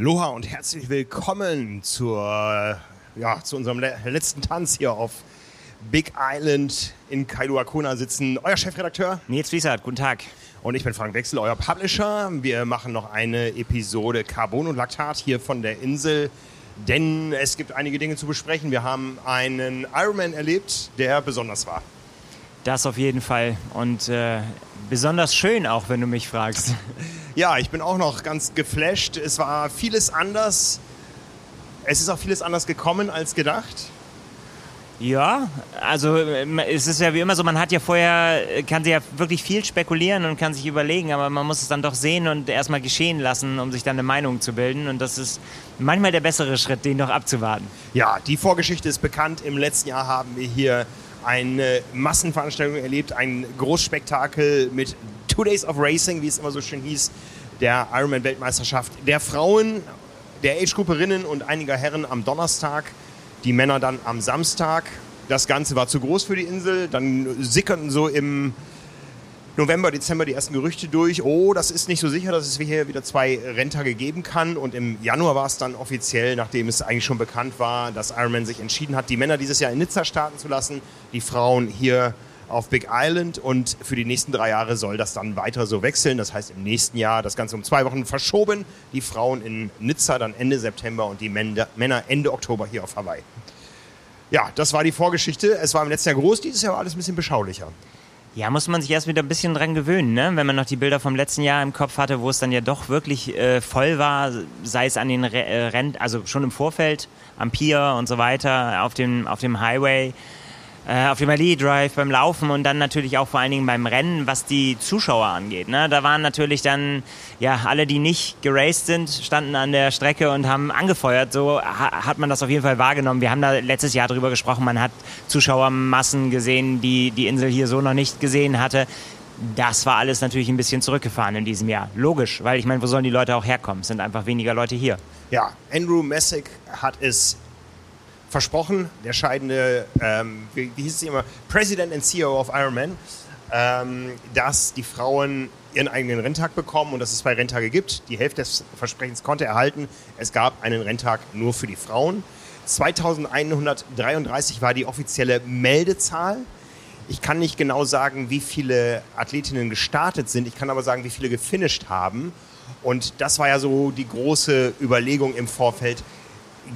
Aloha und herzlich willkommen zur, ja, zu unserem le letzten Tanz hier auf Big Island in Kailua Kona sitzen. Euer Chefredakteur Nils Wiesert, guten Tag. und ich bin Frank Wechsel, euer Publisher. Wir machen noch eine Episode Carbon und Laktat hier von der Insel, denn es gibt einige Dinge zu besprechen. Wir haben einen Ironman erlebt, der besonders war. Das auf jeden Fall. Und äh, besonders schön auch, wenn du mich fragst. Ja, ich bin auch noch ganz geflasht. Es war vieles anders. Es ist auch vieles anders gekommen als gedacht. Ja, also ähm, es ist ja wie immer so, man hat ja vorher, kann sich ja wirklich viel spekulieren und kann sich überlegen, aber man muss es dann doch sehen und erstmal geschehen lassen, um sich dann eine Meinung zu bilden. Und das ist manchmal der bessere Schritt, den noch abzuwarten. Ja, die Vorgeschichte ist bekannt. Im letzten Jahr haben wir hier eine Massenveranstaltung erlebt, ein Großspektakel mit Two Days of Racing, wie es immer so schön hieß, der Ironman-Weltmeisterschaft der Frauen, der Age-Grupperinnen und einiger Herren am Donnerstag, die Männer dann am Samstag. Das Ganze war zu groß für die Insel. Dann sickerten so im November, Dezember die ersten Gerüchte durch. Oh, das ist nicht so sicher, dass es hier wieder zwei Renntage geben kann. Und im Januar war es dann offiziell, nachdem es eigentlich schon bekannt war, dass Ironman sich entschieden hat, die Männer dieses Jahr in Nizza starten zu lassen, die Frauen hier auf Big Island. Und für die nächsten drei Jahre soll das dann weiter so wechseln. Das heißt, im nächsten Jahr das Ganze um zwei Wochen verschoben. Die Frauen in Nizza dann Ende September und die Männer Ende Oktober hier auf Hawaii. Ja, das war die Vorgeschichte. Es war im letzten Jahr groß, dieses Jahr war alles ein bisschen beschaulicher. Ja, muss man sich erst wieder ein bisschen dran gewöhnen, ne? wenn man noch die Bilder vom letzten Jahr im Kopf hatte, wo es dann ja doch wirklich äh, voll war, sei es an den Re äh, also schon im Vorfeld, am Pier und so weiter, auf dem, auf dem Highway, äh, auf dem Ali Drive, beim Laufen und dann natürlich auch vor allen Dingen beim Rennen, was die Zuschauer angeht. Ne? Da waren natürlich dann, ja, alle, die nicht geraced sind, standen an der Strecke und haben angefeuert. So ha hat man das auf jeden Fall wahrgenommen. Wir haben da letztes Jahr drüber gesprochen, man hat Zuschauermassen gesehen, die die Insel hier so noch nicht gesehen hatte. Das war alles natürlich ein bisschen zurückgefahren in diesem Jahr. Logisch, weil ich meine, wo sollen die Leute auch herkommen? Es sind einfach weniger Leute hier. Ja, Andrew Messick hat es versprochen, der scheidende, ähm, wie, wie hieß es immer, President and CEO of Ironman, ähm, dass die Frauen ihren eigenen Renntag bekommen und dass es zwei Renntage gibt. Die Hälfte des Versprechens konnte er erhalten. Es gab einen Renntag nur für die Frauen. 2133 war die offizielle Meldezahl. Ich kann nicht genau sagen, wie viele Athletinnen gestartet sind. Ich kann aber sagen, wie viele gefinisht haben. Und das war ja so die große Überlegung im Vorfeld.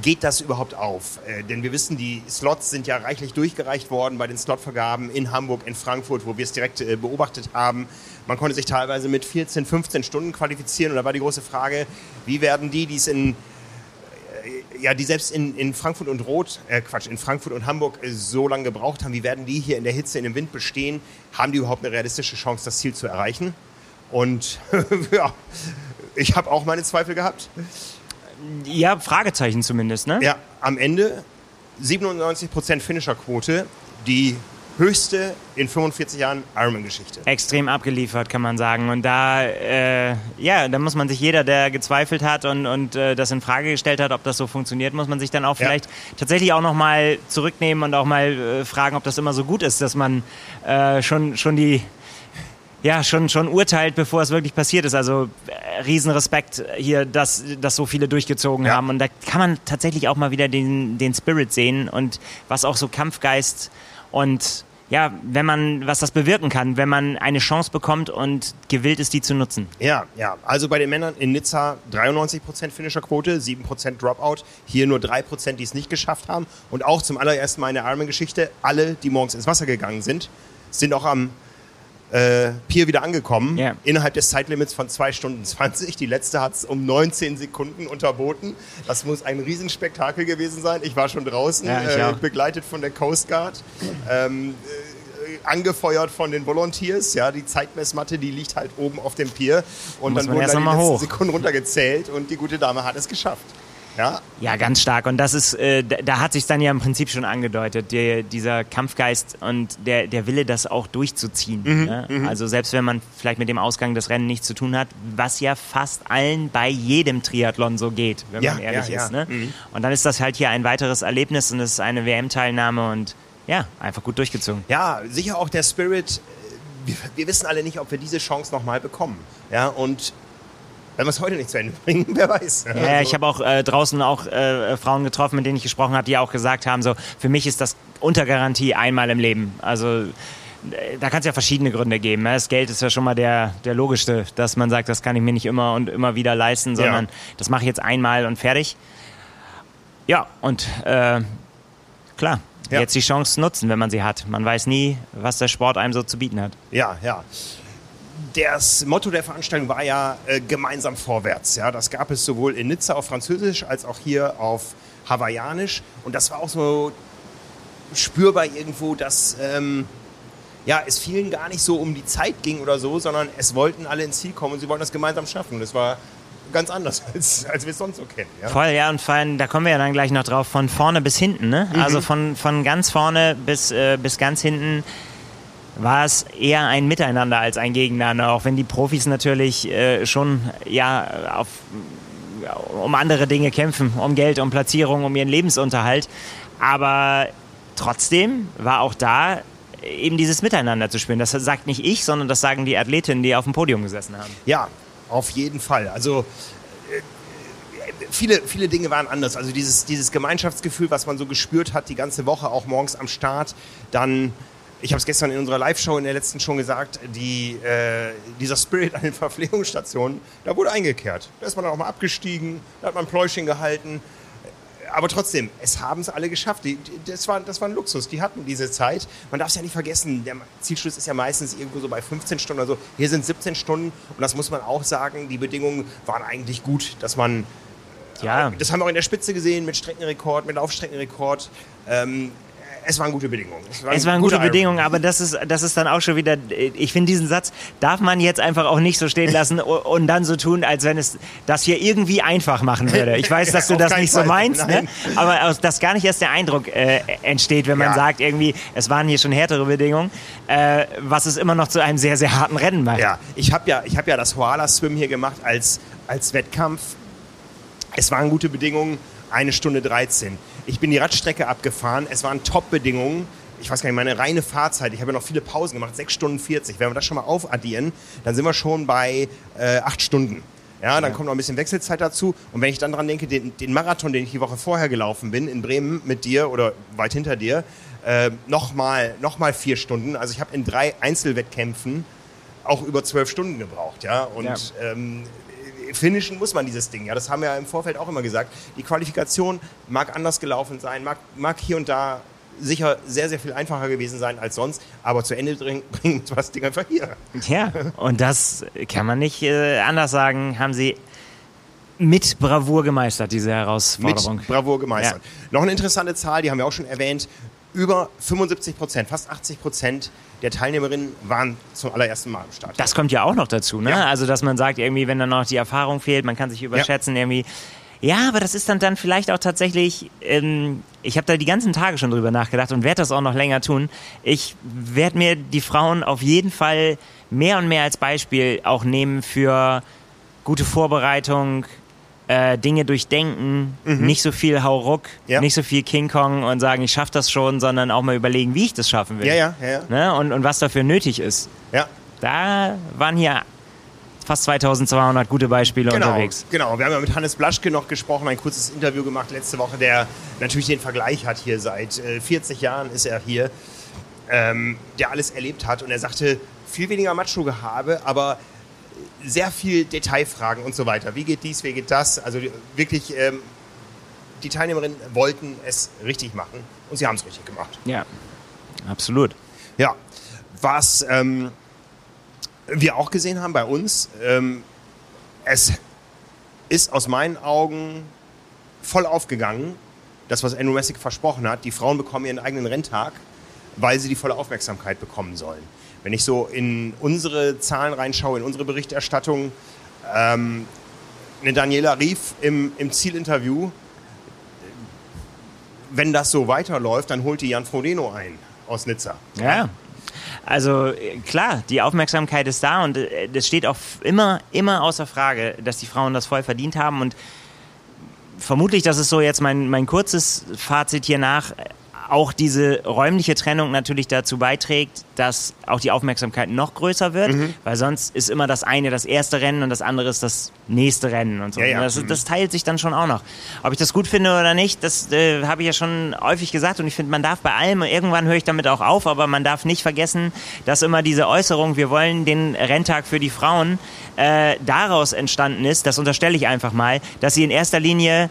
Geht das überhaupt auf? Äh, denn wir wissen, die Slots sind ja reichlich durchgereicht worden bei den Slotvergaben in Hamburg, in Frankfurt, wo wir es direkt äh, beobachtet haben. Man konnte sich teilweise mit 14, 15 Stunden qualifizieren. Und da war die große Frage, wie werden die, die es in ja, die selbst in, in Frankfurt und Rot, äh Quatsch, in Frankfurt und Hamburg äh, so lange gebraucht haben, wie werden die hier in der Hitze, in dem Wind bestehen? Haben die überhaupt eine realistische Chance, das Ziel zu erreichen? Und ja, ich habe auch meine Zweifel gehabt. Ja, Fragezeichen zumindest, ne? Ja, am Ende 97% Finisherquote, die höchste in 45 Jahren Ironman-Geschichte. Extrem abgeliefert, kann man sagen. Und da, äh, ja, da muss man sich jeder, der gezweifelt hat und, und äh, das in Frage gestellt hat, ob das so funktioniert, muss man sich dann auch Ja. vielleicht tatsächlich auch nochmal zurücknehmen und auch mal äh, fragen, ob das immer so gut ist, dass man äh, schon, schon die ja, schon, schon urteilt, bevor es wirklich passiert ist. Also äh, Riesenrespekt hier, dass, dass so viele durchgezogen Ja. haben. Und da kann man tatsächlich auch mal wieder den, den Spirit sehen und was auch so Kampfgeist und ja, wenn man, was das bewirken kann, wenn man eine Chance bekommt und gewillt ist, die zu nutzen. Ja, ja. Also bei den Männern in Nizza 93% Finisherquote, 7% Dropout. Hier nur 3%, die es nicht geschafft haben. Und auch zum allerersten Mal in der Ironman-Geschichte, alle, die morgens ins Wasser gegangen sind, sind auch am äh, Pier wieder angekommen. Ja. Innerhalb des Zeitlimits von 2 Stunden 20. Die letzte hat es um 19 Sekunden unterboten. Das muss ein Riesenspektakel gewesen sein. Ich war schon draußen, Ja, äh, begleitet von der Coast Guard. Ähm, äh, angefeuert von den Volunteers, ja, die Zeitmessmatte, die liegt halt oben auf dem Pier und Muss dann wurden erst da die letzten hoch. Sekunden runtergezählt und die gute Dame hat es geschafft. Ja, Ja, ganz stark. Und das ist, äh, da, da hat sich dann ja im Prinzip schon angedeutet, der, dieser Kampfgeist und der, der Wille, das auch durchzuziehen. ne? Also selbst wenn man vielleicht mit dem Ausgang des Rennens nichts zu tun hat, was ja fast allen bei jedem Triathlon so geht, wenn Ja, man ehrlich ja, ist. Ne? Und dann ist das halt hier ein weiteres Erlebnis und es ist eine WM-Teilnahme und ja, einfach gut durchgezogen. ja, sicher auch der Spirit. Wir, wir wissen alle nicht, ob wir diese Chance nochmal bekommen. Ja, und Wenn wir es heute nicht zu Ende bringen, wer weiß. Ja, also. ich habe auch äh, draußen auch äh, Frauen getroffen, mit denen ich gesprochen habe, die auch gesagt haben, so für mich ist das unter Garantie einmal im Leben. Also da kann es ja verschiedene Gründe geben. Ne? Das Geld ist ja schon mal der, der logischste, dass man sagt, das kann ich mir nicht immer und immer wieder leisten, sondern ja. das mache ich jetzt einmal und fertig. Ja, und äh, klar, ja. jetzt die Chance nutzen, wenn man sie hat. Man weiß nie, was der Sport einem so zu bieten hat. Ja, ja. Das Motto der Veranstaltung war ja äh, gemeinsam vorwärts. Ja, das gab es sowohl in Nizza auf Französisch als auch hier auf Hawaiianisch. Und das war auch so spürbar irgendwo, dass ähm, ja, es vielen gar nicht so um die Zeit ging oder so, sondern es wollten alle ins Ziel kommen und sie wollten das gemeinsam schaffen. Das war ganz anders, als, als wir es sonst so kennen. Ja? Voll, ja, und vor allem, da kommen wir ja dann gleich noch drauf, von vorne bis hinten. Ne? Mhm. Also von, von ganz vorne bis, äh, bis ganz hinten war es eher ein Miteinander als ein Gegeneinander, auch wenn die Profis natürlich äh, schon ja, auf, um andere Dinge kämpfen, um Geld, um Platzierung, um ihren Lebensunterhalt. Aber trotzdem war auch da eben dieses Miteinander zu spüren. Das sagt nicht ich, sondern das sagen die Athletinnen, die auf dem Podium gesessen haben. Ja, auf jeden Fall. Also äh, viele, viele Dinge waren anders. Also dieses, dieses Gemeinschaftsgefühl, was man so gespürt hat, die ganze Woche, auch morgens am Start, dann ich habe es gestern in unserer Live-Show in der letzten schon gesagt, die, äh, dieser Spirit an den Verpflegungsstationen, da wurde eingekehrt. Da ist man dann auch mal abgestiegen, da hat man Pläuschen gehalten aber trotzdem, es haben es alle geschafft. Die, das, war, das war ein Luxus. Die hatten diese Zeit. Man darf es ja nicht vergessen, der Zielschluss ist ja meistens irgendwo so bei 15 Stunden oder so. Hier sind 17 Stunden und das muss man auch sagen, die Bedingungen waren eigentlich gut, dass man ja. Das haben wir auch in der Spitze gesehen mit Streckenrekord, mit Laufstreckenrekord. Ähm, es waren gute Bedingungen. Es waren, es waren gute Bedingungen, aber das ist, das ist dann auch schon wieder, ich finde diesen Satz, darf man jetzt einfach auch nicht so stehen lassen und dann so tun, als wenn es das hier irgendwie einfach machen würde. Ich weiß, dass du das nicht so meinst, ne? aber dass gar nicht erst der Eindruck äh, entsteht, wenn man ja. sagt, irgendwie, es waren hier schon härtere Bedingungen, äh, was es immer noch zu einem sehr, sehr harten Rennen macht. Ja, ich habe ja, hab ja das Hoala Swim hier gemacht als, als Wettkampf. Es waren gute Bedingungen, eine Stunde 13. Ich bin die Radstrecke abgefahren. Es waren Top-Bedingungen. Ich weiß gar nicht, meine reine Fahrzeit. Ich habe ja noch viele Pausen gemacht, 6 Stunden 40. Wenn wir das schon mal aufaddieren, dann sind wir schon bei äh, 8 Stunden. Ja, dann ja. kommt noch ein bisschen Wechselzeit dazu. Und wenn ich dann dran denke, den, den, Marathon, den ich die Woche vorher gelaufen bin, in Bremen mit dir oder weit hinter dir, äh, nochmal noch mal vier Stunden. Also ich habe in drei Einzelwettkämpfen auch über zwölf Stunden gebraucht. Ja, und ja. Ähm, finishen muss man dieses Ding. Ja, das haben wir ja im Vorfeld auch immer gesagt. Die Qualifikation mag anders gelaufen sein, mag, mag hier und da sicher sehr, sehr viel einfacher gewesen sein als sonst, aber zu Ende bringen, bringen wir das Ding einfach hier. Ja, und das kann man nicht äh, anders sagen, haben sie mit Bravour gemeistert, diese Herausforderung. Mit Bravour gemeistert. Ja. Noch eine interessante Zahl, die haben wir auch schon erwähnt, über 75 Prozent, fast 80 Prozent der Teilnehmerinnen waren zum allerersten Mal am Start. Das kommt ja auch noch dazu, ne? Ja. Also, dass man sagt, irgendwie, wenn dann noch die Erfahrung fehlt, man kann sich überschätzen, ja. irgendwie. Ja, aber das ist dann, dann vielleicht auch tatsächlich, ähm, ich habe da die ganzen Tage schon drüber nachgedacht und werde das auch noch länger tun. Ich werde mir die Frauen auf jeden Fall mehr und mehr als Beispiel auch nehmen für gute Vorbereitung, äh, Dinge durchdenken, mhm. nicht so viel Hauruck, ja. nicht so viel King Kong und sagen, ich schaffe das schon, sondern auch mal überlegen, wie ich das schaffen will. Ja, ja, ja. Ne? Und, und was dafür nötig ist. Ja. Da waren hier fast 2200 gute Beispiele genau, unterwegs. Genau, wir haben ja mit Hannes Blaschke noch gesprochen, ein kurzes Interview gemacht letzte Woche, der natürlich den Vergleich hat hier seit äh, 40 Jahren ist er hier, ähm, der alles erlebt hat und er sagte, viel weniger Macho-Gehabe, aber sehr viel Detailfragen und so weiter. Wie geht dies, wie geht das? Also wirklich, ähm, die Teilnehmerinnen wollten es richtig machen und sie haben es richtig gemacht. Ja, absolut. Ja, was ähm, wir auch gesehen haben bei uns, ähm, es ist aus meinen Augen voll aufgegangen, das, was Andrew Messick versprochen hat. Die Frauen bekommen ihren eigenen Renntag, weil sie die volle Aufmerksamkeit bekommen sollen. Wenn ich so in unsere Zahlen reinschaue, in unsere Berichterstattung, ähm, eine Daniela Rief im, im Zielinterview, wenn das so weiterläuft, dann holt die Jan Frodeno ein aus Nizza. Ja. Also klar, die Aufmerksamkeit ist da und äh, es steht auch immer, immer außer Frage, dass die Frauen das voll verdient haben und vermutlich, das ist so jetzt mein, mein kurzes Fazit hier nach, auch diese räumliche Trennung natürlich dazu beiträgt, dass auch die Aufmerksamkeit noch größer wird, mhm. weil sonst ist immer das eine das erste Rennen und das andere ist das nächste Rennen und so. Ja, ja. Das, mhm. das, teilt sich dann schon auch noch. Ob ich das gut finde oder nicht, das äh, habe ich ja schon häufig gesagt und ich finde, man darf bei allem, irgendwann höre ich damit auch auf, aber man darf nicht vergessen, dass immer diese Äußerung, wir wollen den Renntag für die Frauen, äh, daraus entstanden ist, das unterstelle ich einfach mal, dass sie in erster Linie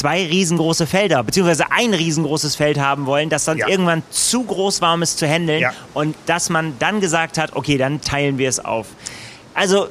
zwei riesengroße Felder, beziehungsweise ein riesengroßes Feld haben wollen, das dann ja. irgendwann zu groß war, um es zu handeln. Ja. Und dass man dann gesagt hat, okay, dann teilen wir es auf. Also,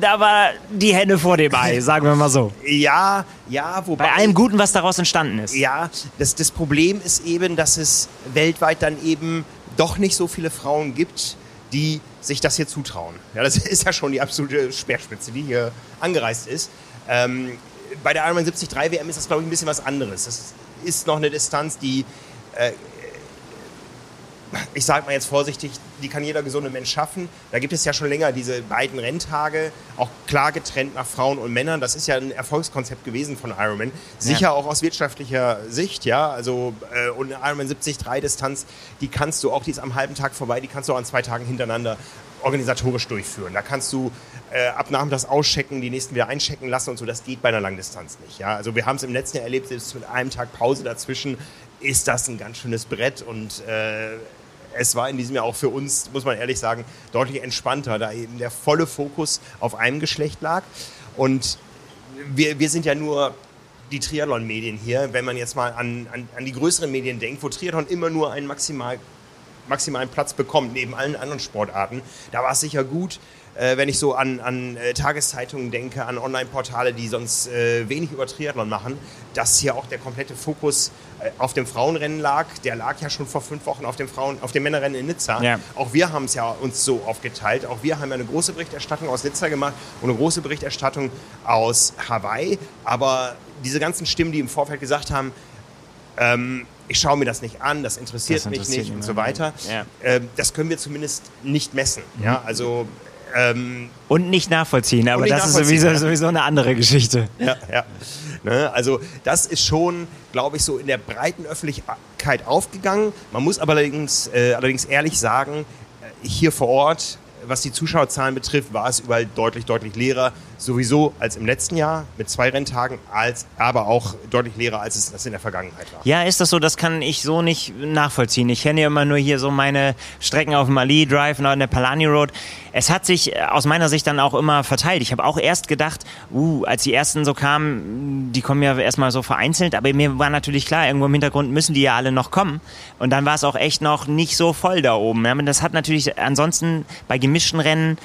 da war die Hände vor dem Ei, sagen wir mal so. Ja, ja, wobei. Bei allem Guten, was daraus entstanden ist. Ja, das, das Problem ist eben, dass es weltweit dann eben doch nicht so viele Frauen gibt, die sich das hier zutrauen. Ja, das ist ja schon die absolute Speerspitze, die hier angereist ist. Ähm, bei der Ironman 73 WM ist das, glaube ich, ein bisschen was anderes. Das ist noch eine Distanz, die, äh, ich sage mal jetzt vorsichtig, die kann jeder gesunde Mensch schaffen. Da gibt es ja schon länger diese beiden Renntage, auch klar getrennt nach Frauen und Männern. Das ist ja ein Erfolgskonzept gewesen von Ironman. Sicher ja. auch aus wirtschaftlicher Sicht, ja. Also, äh, und eine Ironman 73 Distanz, die kannst du auch, die ist am halben Tag vorbei, die kannst du auch an zwei Tagen hintereinander organisatorisch durchführen. Da kannst du äh, ab Nachmittags auschecken, die nächsten wieder einchecken lassen und so. Das geht bei einer Langdistanz nicht. Ja? Also wir haben es im letzten Jahr erlebt, selbst mit einem Tag Pause dazwischen ist das ein ganz schönes Brett und äh, es war in diesem Jahr auch für uns, muss man ehrlich sagen, deutlich entspannter, da eben der volle Fokus auf einem Geschlecht lag. Und wir, wir sind ja nur die Triathlon-Medien hier, wenn man jetzt mal an, an, an die größeren Medien denkt, wo Triathlon immer nur einen maximal maximalen Platz bekommt, neben allen anderen Sportarten. Da war es sicher gut, äh, wenn ich so an, an äh, Tageszeitungen denke, an Online-Portale, die sonst äh, wenig über Triathlon machen, dass hier auch der komplette Fokus äh, auf dem Frauenrennen lag. Der lag ja schon vor fünf Wochen auf dem, Frauen, auf dem Männerrennen in Nizza. Ja. Auch wir haben es ja uns so aufgeteilt. Auch wir haben ja eine große Berichterstattung aus Nizza gemacht und eine große Berichterstattung aus Hawaii. Aber diese ganzen Stimmen, die im Vorfeld gesagt haben, ähm, ich schaue mir das nicht an, das interessiert, das interessiert mich nicht und so weiter. Ja. Ähm, das können wir zumindest nicht messen. Mhm. Ja, also ähm, und nicht nachvollziehen, aber nicht das nachvollziehen, ist sowieso, ja. sowieso eine andere Geschichte. Ja, ja. Ne, also das ist schon, glaube ich, so in der breiten Öffentlichkeit aufgegangen. Man muss aber allerdings, äh, allerdings ehrlich sagen, äh, hier vor Ort, was die Zuschauerzahlen betrifft, war es überall deutlich, deutlich leerer sowieso als im letzten Jahr mit zwei Renntagen, als, aber auch deutlich leerer, als es das in der Vergangenheit war. Ja, ist das so? Das kann ich so nicht nachvollziehen. Ich kenne ja immer nur hier so meine Strecken auf dem Ali Drive und der Palani Road. Es hat sich äh, aus meiner Sicht dann auch immer verteilt. Ich habe auch erst gedacht, uh, als die ersten so kamen, die kommen ja erstmal so vereinzelt, aber mir war natürlich klar, irgendwo im Hintergrund müssen die ja alle noch kommen. Und dann war es auch echt noch nicht so voll da oben. Das hat natürlich ansonsten bei gemischten Rennen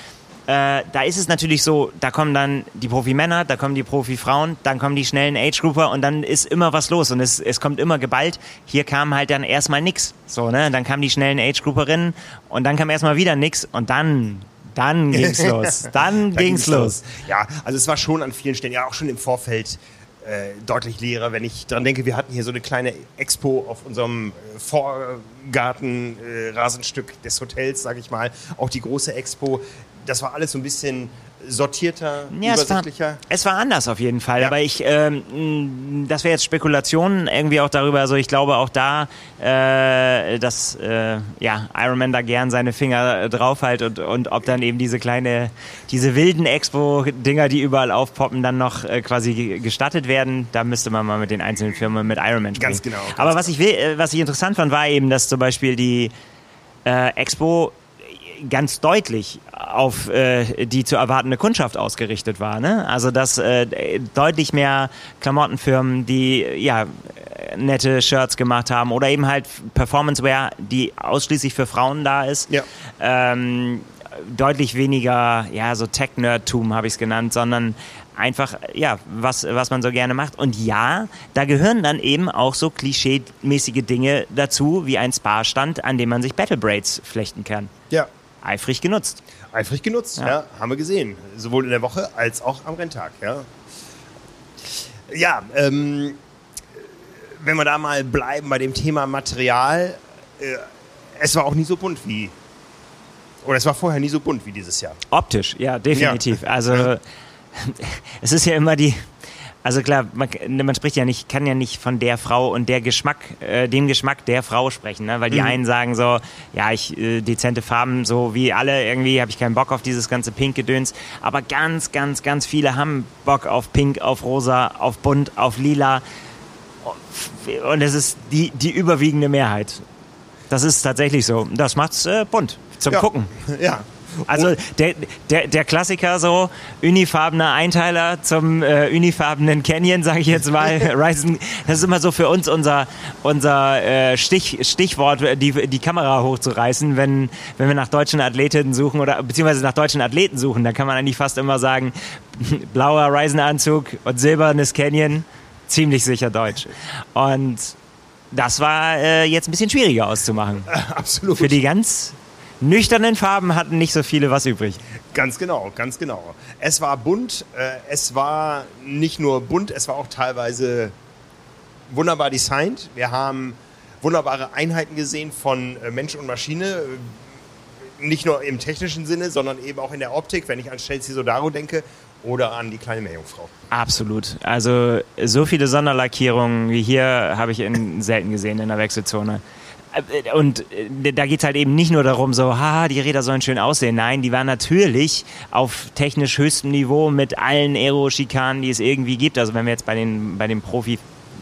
äh, da ist es natürlich so, da kommen dann die Profi-Männer, da kommen die Profi-Frauen, dann kommen die schnellen Age-Grouper und dann ist immer was los und es, es kommt immer geballt. Hier kam halt dann erstmal nix. So, ne? Dann kamen die schnellen Age-Grouperinnen und dann kam erstmal wieder nix und dann dann ging's los. Dann, dann ging's, ging's los. los. Ja, also es war schon an vielen Stellen, ja auch schon im Vorfeld äh, deutlich leerer. Wenn ich daran denke, wir hatten hier so eine kleine Expo auf unserem äh, Vorgarten, äh, Rasenstück des Hotels, sage ich mal. Auch die große Expo das war alles so ein bisschen sortierter, ja, übersichtlicher. Es war, es war anders auf jeden Fall, ja. aber ich, ähm, das wäre jetzt Spekulation irgendwie auch darüber. Also ich glaube auch da, äh, dass äh, ja Iron Man da gern seine Finger drauf halt und, und ob dann eben diese kleine, diese wilden Expo-Dinger, die überall aufpoppen, dann noch äh, quasi gestattet werden. Da müsste man mal mit den einzelnen Firmen mit Iron Man sprechen. Ganz genau. Ganz aber was ich will, äh, was ich interessant fand, war eben, dass zum Beispiel die äh, Expo ganz deutlich auf äh, die zu erwartende Kundschaft ausgerichtet war. Ne? Also dass äh, deutlich mehr Klamottenfirmen, die ja nette Shirts gemacht haben oder eben halt Performance-Wear, die ausschließlich für Frauen da ist. Ja. Ähm, deutlich weniger, ja, so Tech-Nerdtum habe ich es genannt, sondern einfach, ja, was, was man so gerne macht. Und ja, da gehören dann eben auch so klischee-mäßige Dinge dazu, wie ein Spa-Stand, an dem man sich Battle Braids flechten kann. Ja, eifrig genutzt. Eifrig genutzt, ja. ja. haben wir gesehen. Sowohl in der Woche als auch am Renntag, ja. Ja, ähm, wenn wir da mal bleiben bei dem Thema Material, äh, es war auch nie so bunt wie, oder es war vorher nie so bunt wie dieses Jahr. Optisch, ja, definitiv. Ja. Also, es ist ja immer die, Also klar, man, man, spricht ja nicht, kann ja nicht von der Frau und der Geschmack, äh, dem Geschmack der Frau sprechen, ne? weil die mhm. einen sagen so, ja, ich äh, dezente Farben, so wie alle irgendwie, habe ich keinen Bock auf dieses ganze Pink-Gedöns. Aber ganz, ganz, ganz viele haben Bock auf Pink, auf Rosa, auf Bunt, auf Lila. Und es ist die, die überwiegende Mehrheit. Das ist tatsächlich so. Das macht's äh, bunt zum ja. Gucken. Ja, also der, der, der Klassiker so, unifarbener Einteiler zum äh, unifarbenen Canyon, sage ich jetzt mal. Ryzen, das ist immer so für uns unser, unser äh, Stich, Stichwort, die, die Kamera hochzureißen, wenn, wenn wir nach deutschen Athletinnen suchen oder beziehungsweise nach deutschen Athleten suchen. Da kann man eigentlich fast immer sagen, blauer Ryzen-Anzug und silbernes Canyon, ziemlich sicher deutsch. Und das war äh, jetzt ein bisschen schwieriger auszumachen. Absolut. Für die ganz nüchternen Farben hatten nicht so viele was übrig. Ganz genau, ganz genau. Es war bunt, äh, es war nicht nur bunt, es war auch teilweise wunderbar designt. Wir haben wunderbare Einheiten gesehen von äh, Mensch und Maschine, äh, nicht nur im technischen Sinne, sondern eben auch in der Optik, wenn ich an Chelsea Sodaro denke oder an die kleine Meerjungfrau. Absolut. Also so viele Sonderlackierungen wie hier habe ich in, selten gesehen in der Wechselzone. Äh, und äh, da geht es halt eben nicht nur darum, so, haha, die Räder sollen schön aussehen. Nein, die waren natürlich auf technisch höchstem Niveau mit allen Aero-Schikanen, die es irgendwie gibt. Also wenn wir jetzt bei den, bei den Profi,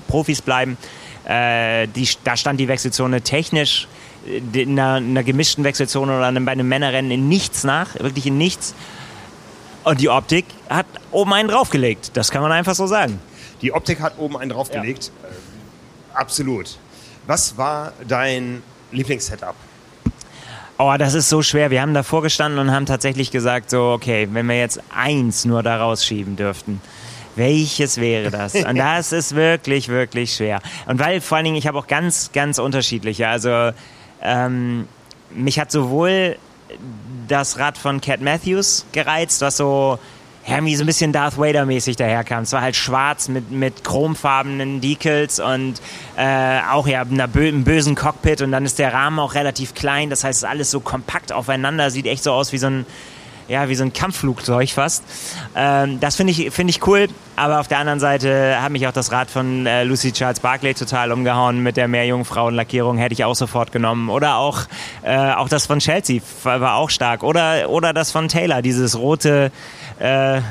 Profis bleiben, äh, die, da stand die Wechselzone technisch äh, in einer, in einer gemischten Wechselzone oder bei einem Männerrennen in nichts nach, wirklich in nichts. Und die Optik hat oben einen draufgelegt. Das kann man einfach so sagen. Die Optik hat oben einen draufgelegt. Ja. Äh, absolut. Was war dein Lieblingssetup? Oh, das ist so schwer. Wir haben davor gestanden und haben tatsächlich gesagt, so, okay, wenn wir jetzt eins nur da rausschieben dürften, welches wäre das? Und das ist wirklich, wirklich schwer. Und weil vor allen Dingen, ich habe auch ganz, ganz unterschiedliche. Also ähm, mich hat sowohl das Rad von Cat Matthews gereizt, was so ja, wie so ein bisschen Darth Vader-mäßig daherkam. Es war halt schwarz mit, mit chromfarbenen Decals und äh, auch ja einer bö einem bösen Cockpit und dann ist der Rahmen auch relativ klein. Das heißt, alles so kompakt aufeinander, sieht echt so aus wie so ein ja, wie so ein Kampfflugzeug fast. Ähm, das finde ich, find ich cool, aber auf der anderen Seite hat mich auch das Rad von äh, Lucy Charles Barclay total umgehauen mit der Meerjungfrauenlackierung, hätte ich auch sofort genommen. Oder auch, äh, auch das von Chelsea war, war auch stark. Oder, oder das von Taylor, dieses rote äh,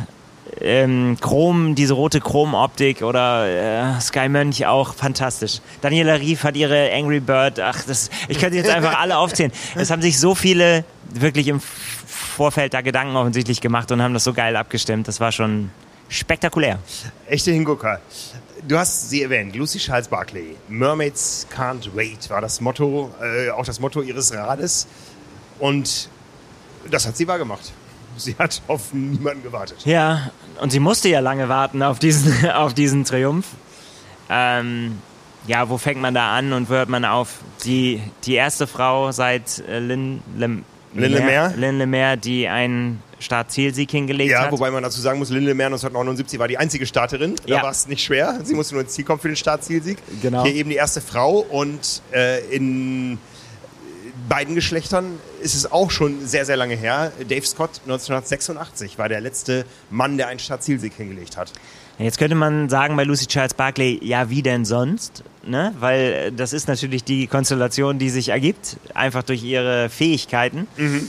ähm, Chrom, diese rote Chrom-Optik oder äh, Sky Mönch auch fantastisch. Daniela Rief hat ihre Angry Bird, ach, das, ich könnte jetzt einfach alle aufzählen. Es haben sich so viele wirklich im Vorfeld da Gedanken offensichtlich gemacht und haben das so geil abgestimmt. Das war schon spektakulär. Echte Hingucker. Du hast sie erwähnt, Lucy Charles Barkley. Mermaids can't wait war das Motto, äh, auch das Motto ihres Rades. Und das hat sie wahr gemacht sie hat auf niemanden gewartet. Ja, und sie musste ja lange warten auf diesen, auf diesen Triumph. Ähm, ja, wo fängt man da an und wo hört man auf? Die, die erste Frau seit äh, Lynn, Lynn Lynn Lemaire, die einen Start-Zielsieg hingelegt ja, hat. Ja, wobei man dazu sagen muss, Lemaire 1979 war die einzige Starterin. Da ja. war es nicht schwer. Sie musste nur ins Ziel kommen für den Start-Zielsieg. Genau. Hier eben die erste Frau und äh, in beiden Geschlechtern ist es auch schon sehr, sehr lange her. Dave Scott 1986 war der letzte Mann, der einen Startzielsieg hingelegt hat. Jetzt könnte man sagen bei Lucy Charles Barkley, ja, wie denn sonst? Ne? Weil äh, das ist natürlich die Konstellation, die sich ergibt, einfach durch ihre Fähigkeiten. Mhm.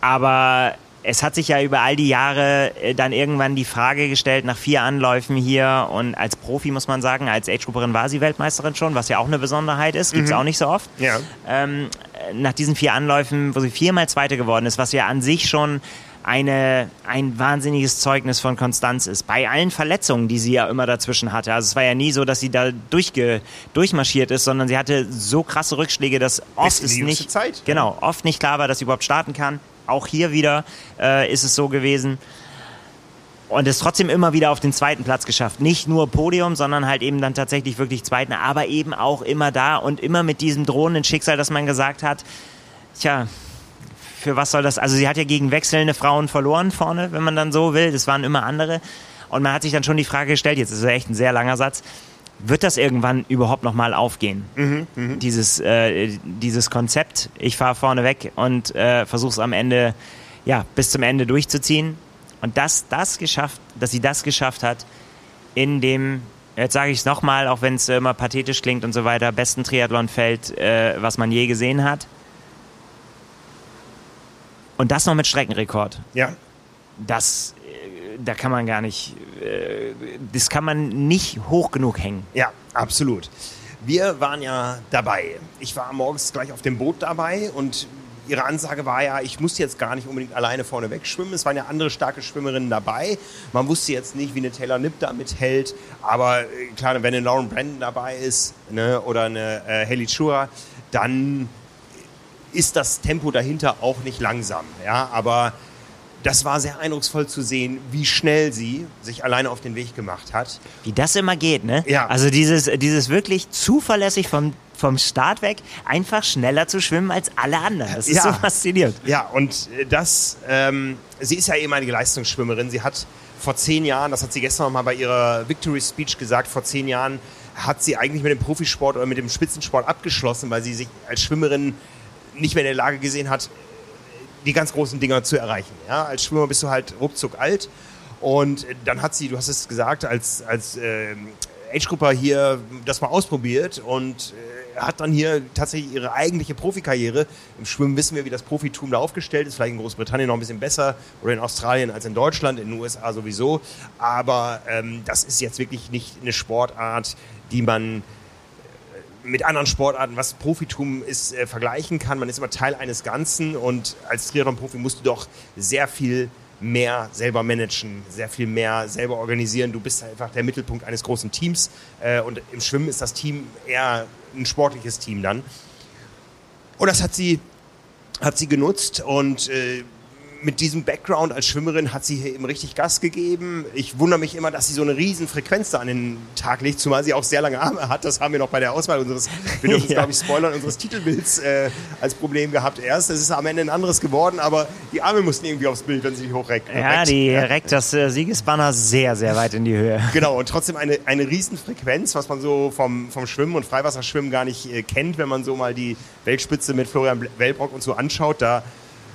Aber es hat sich ja über all die Jahre äh, dann irgendwann die Frage gestellt, nach vier Anläufen hier und als Profi muss man sagen, als Age-Grupperin war sie Weltmeisterin schon, was ja auch eine Besonderheit ist, gibt es mhm. auch nicht so oft. Ja. Ähm, nach diesen vier Anläufen, wo sie viermal Zweite geworden ist, was ja an sich schon eine, ein wahnsinniges Zeugnis von Konstanz ist. Bei allen Verletzungen, die sie ja immer dazwischen hatte. Also es war ja nie so, dass sie da durchge, durchmarschiert ist, sondern sie hatte so krasse Rückschläge, dass oft ist nicht, Zeit. genau, oft nicht klar war, dass sie überhaupt starten kann. Auch hier wieder äh, ist es so gewesen. Und es trotzdem immer wieder auf den zweiten Platz geschafft. Nicht nur Podium, sondern halt eben dann tatsächlich wirklich zweiten, aber eben auch immer da und immer mit diesem drohenden Schicksal, dass man gesagt hat, tja, für was soll das? Also sie hat ja gegen wechselnde Frauen verloren vorne, wenn man dann so will. Das waren immer andere. Und man hat sich dann schon die Frage gestellt, jetzt ist es echt ein sehr langer Satz, wird das irgendwann überhaupt nochmal aufgehen? Mhm, mh. Dieses, äh, dieses Konzept, ich fahre vorne weg und äh, versuche es am Ende, ja, bis zum Ende durchzuziehen. Und dass das geschafft, dass sie das geschafft hat, in dem, jetzt sage ich es nochmal, auch wenn es immer pathetisch klingt und so weiter, besten Triathlonfeld, äh, was man je gesehen hat. Und das noch mit Streckenrekord. Ja. Das, äh, da kann man gar nicht, äh, das kann man nicht hoch genug hängen. Ja, absolut. Wir waren ja dabei. Ich war morgens gleich auf dem Boot dabei und ihre Ansage war ja, ich muss jetzt gar nicht unbedingt alleine vorne wegschwimmen. Es waren ja andere starke Schwimmerinnen dabei. Man wusste jetzt nicht, wie eine Taylor Nipp da mithält. Aber äh, klar, wenn eine Lauren Brandon dabei ist ne, oder eine äh, Haley Chura, dann ist das Tempo dahinter auch nicht langsam. Ja, aber das war sehr eindrucksvoll zu sehen, wie schnell sie sich alleine auf den Weg gemacht hat. Wie das immer geht, ne? Ja. Also dieses, dieses wirklich zuverlässig vom, vom Start weg einfach schneller zu schwimmen als alle anderen. Das ist Ja. so faszinierend. Ja, und das, ähm, sie ist ja ehemalige Leistungsschwimmerin. Sie hat vor zehn Jahren, das hat sie gestern noch mal bei ihrer Victory Speech gesagt, vor zehn Jahren hat sie eigentlich mit dem Profisport oder mit dem Spitzensport abgeschlossen, weil sie sich als Schwimmerin nicht mehr in der Lage gesehen hat, die ganz großen Dinger zu erreichen. Ja, als Schwimmer bist du halt ruckzuck alt. Und dann hat sie, du hast es gesagt, als, als ähm, Age-Grupper hier das mal ausprobiert und äh, hat dann hier tatsächlich ihre eigentliche Profikarriere. Im Schwimmen wissen wir, wie das Profitum da aufgestellt ist. Vielleicht in Großbritannien noch ein bisschen besser oder in Australien als in Deutschland, in den USA sowieso. Aber ähm, das ist jetzt wirklich nicht eine Sportart, die man mit anderen Sportarten, was Profitum ist, äh, vergleichen kann. Man ist immer Teil eines Ganzen und als Triathlon-Profi musst du doch sehr viel mehr selber managen, sehr viel mehr selber organisieren. Du bist einfach der Mittelpunkt eines großen Teams äh, und im Schwimmen ist das Team eher ein sportliches Team dann. Und das hat sie, hat sie genutzt und äh, mit diesem Background als Schwimmerin hat sie hier eben richtig Gas gegeben. Ich wundere mich immer, dass sie so eine riesen Frequenz da an den Tag legt, zumal sie auch sehr lange Arme hat. Das haben wir noch bei der Auswahl unseres, wir dürfen Ja. glaube ich spoilern, unseres Titelbilds äh, als Problem gehabt erst. Es ist am Ende ein anderes geworden, aber die Arme mussten irgendwie aufs Bild, wenn sie die hochreckt. Ja, die reckt das äh, Siegesbanner sehr, sehr weit in die Höhe. Genau, und trotzdem eine, eine Riesenfrequenz, was man so vom, vom Schwimmen und Freiwasserschwimmen gar nicht äh, kennt, wenn man so mal die Weltspitze mit Florian Wellbrock und so anschaut. Da,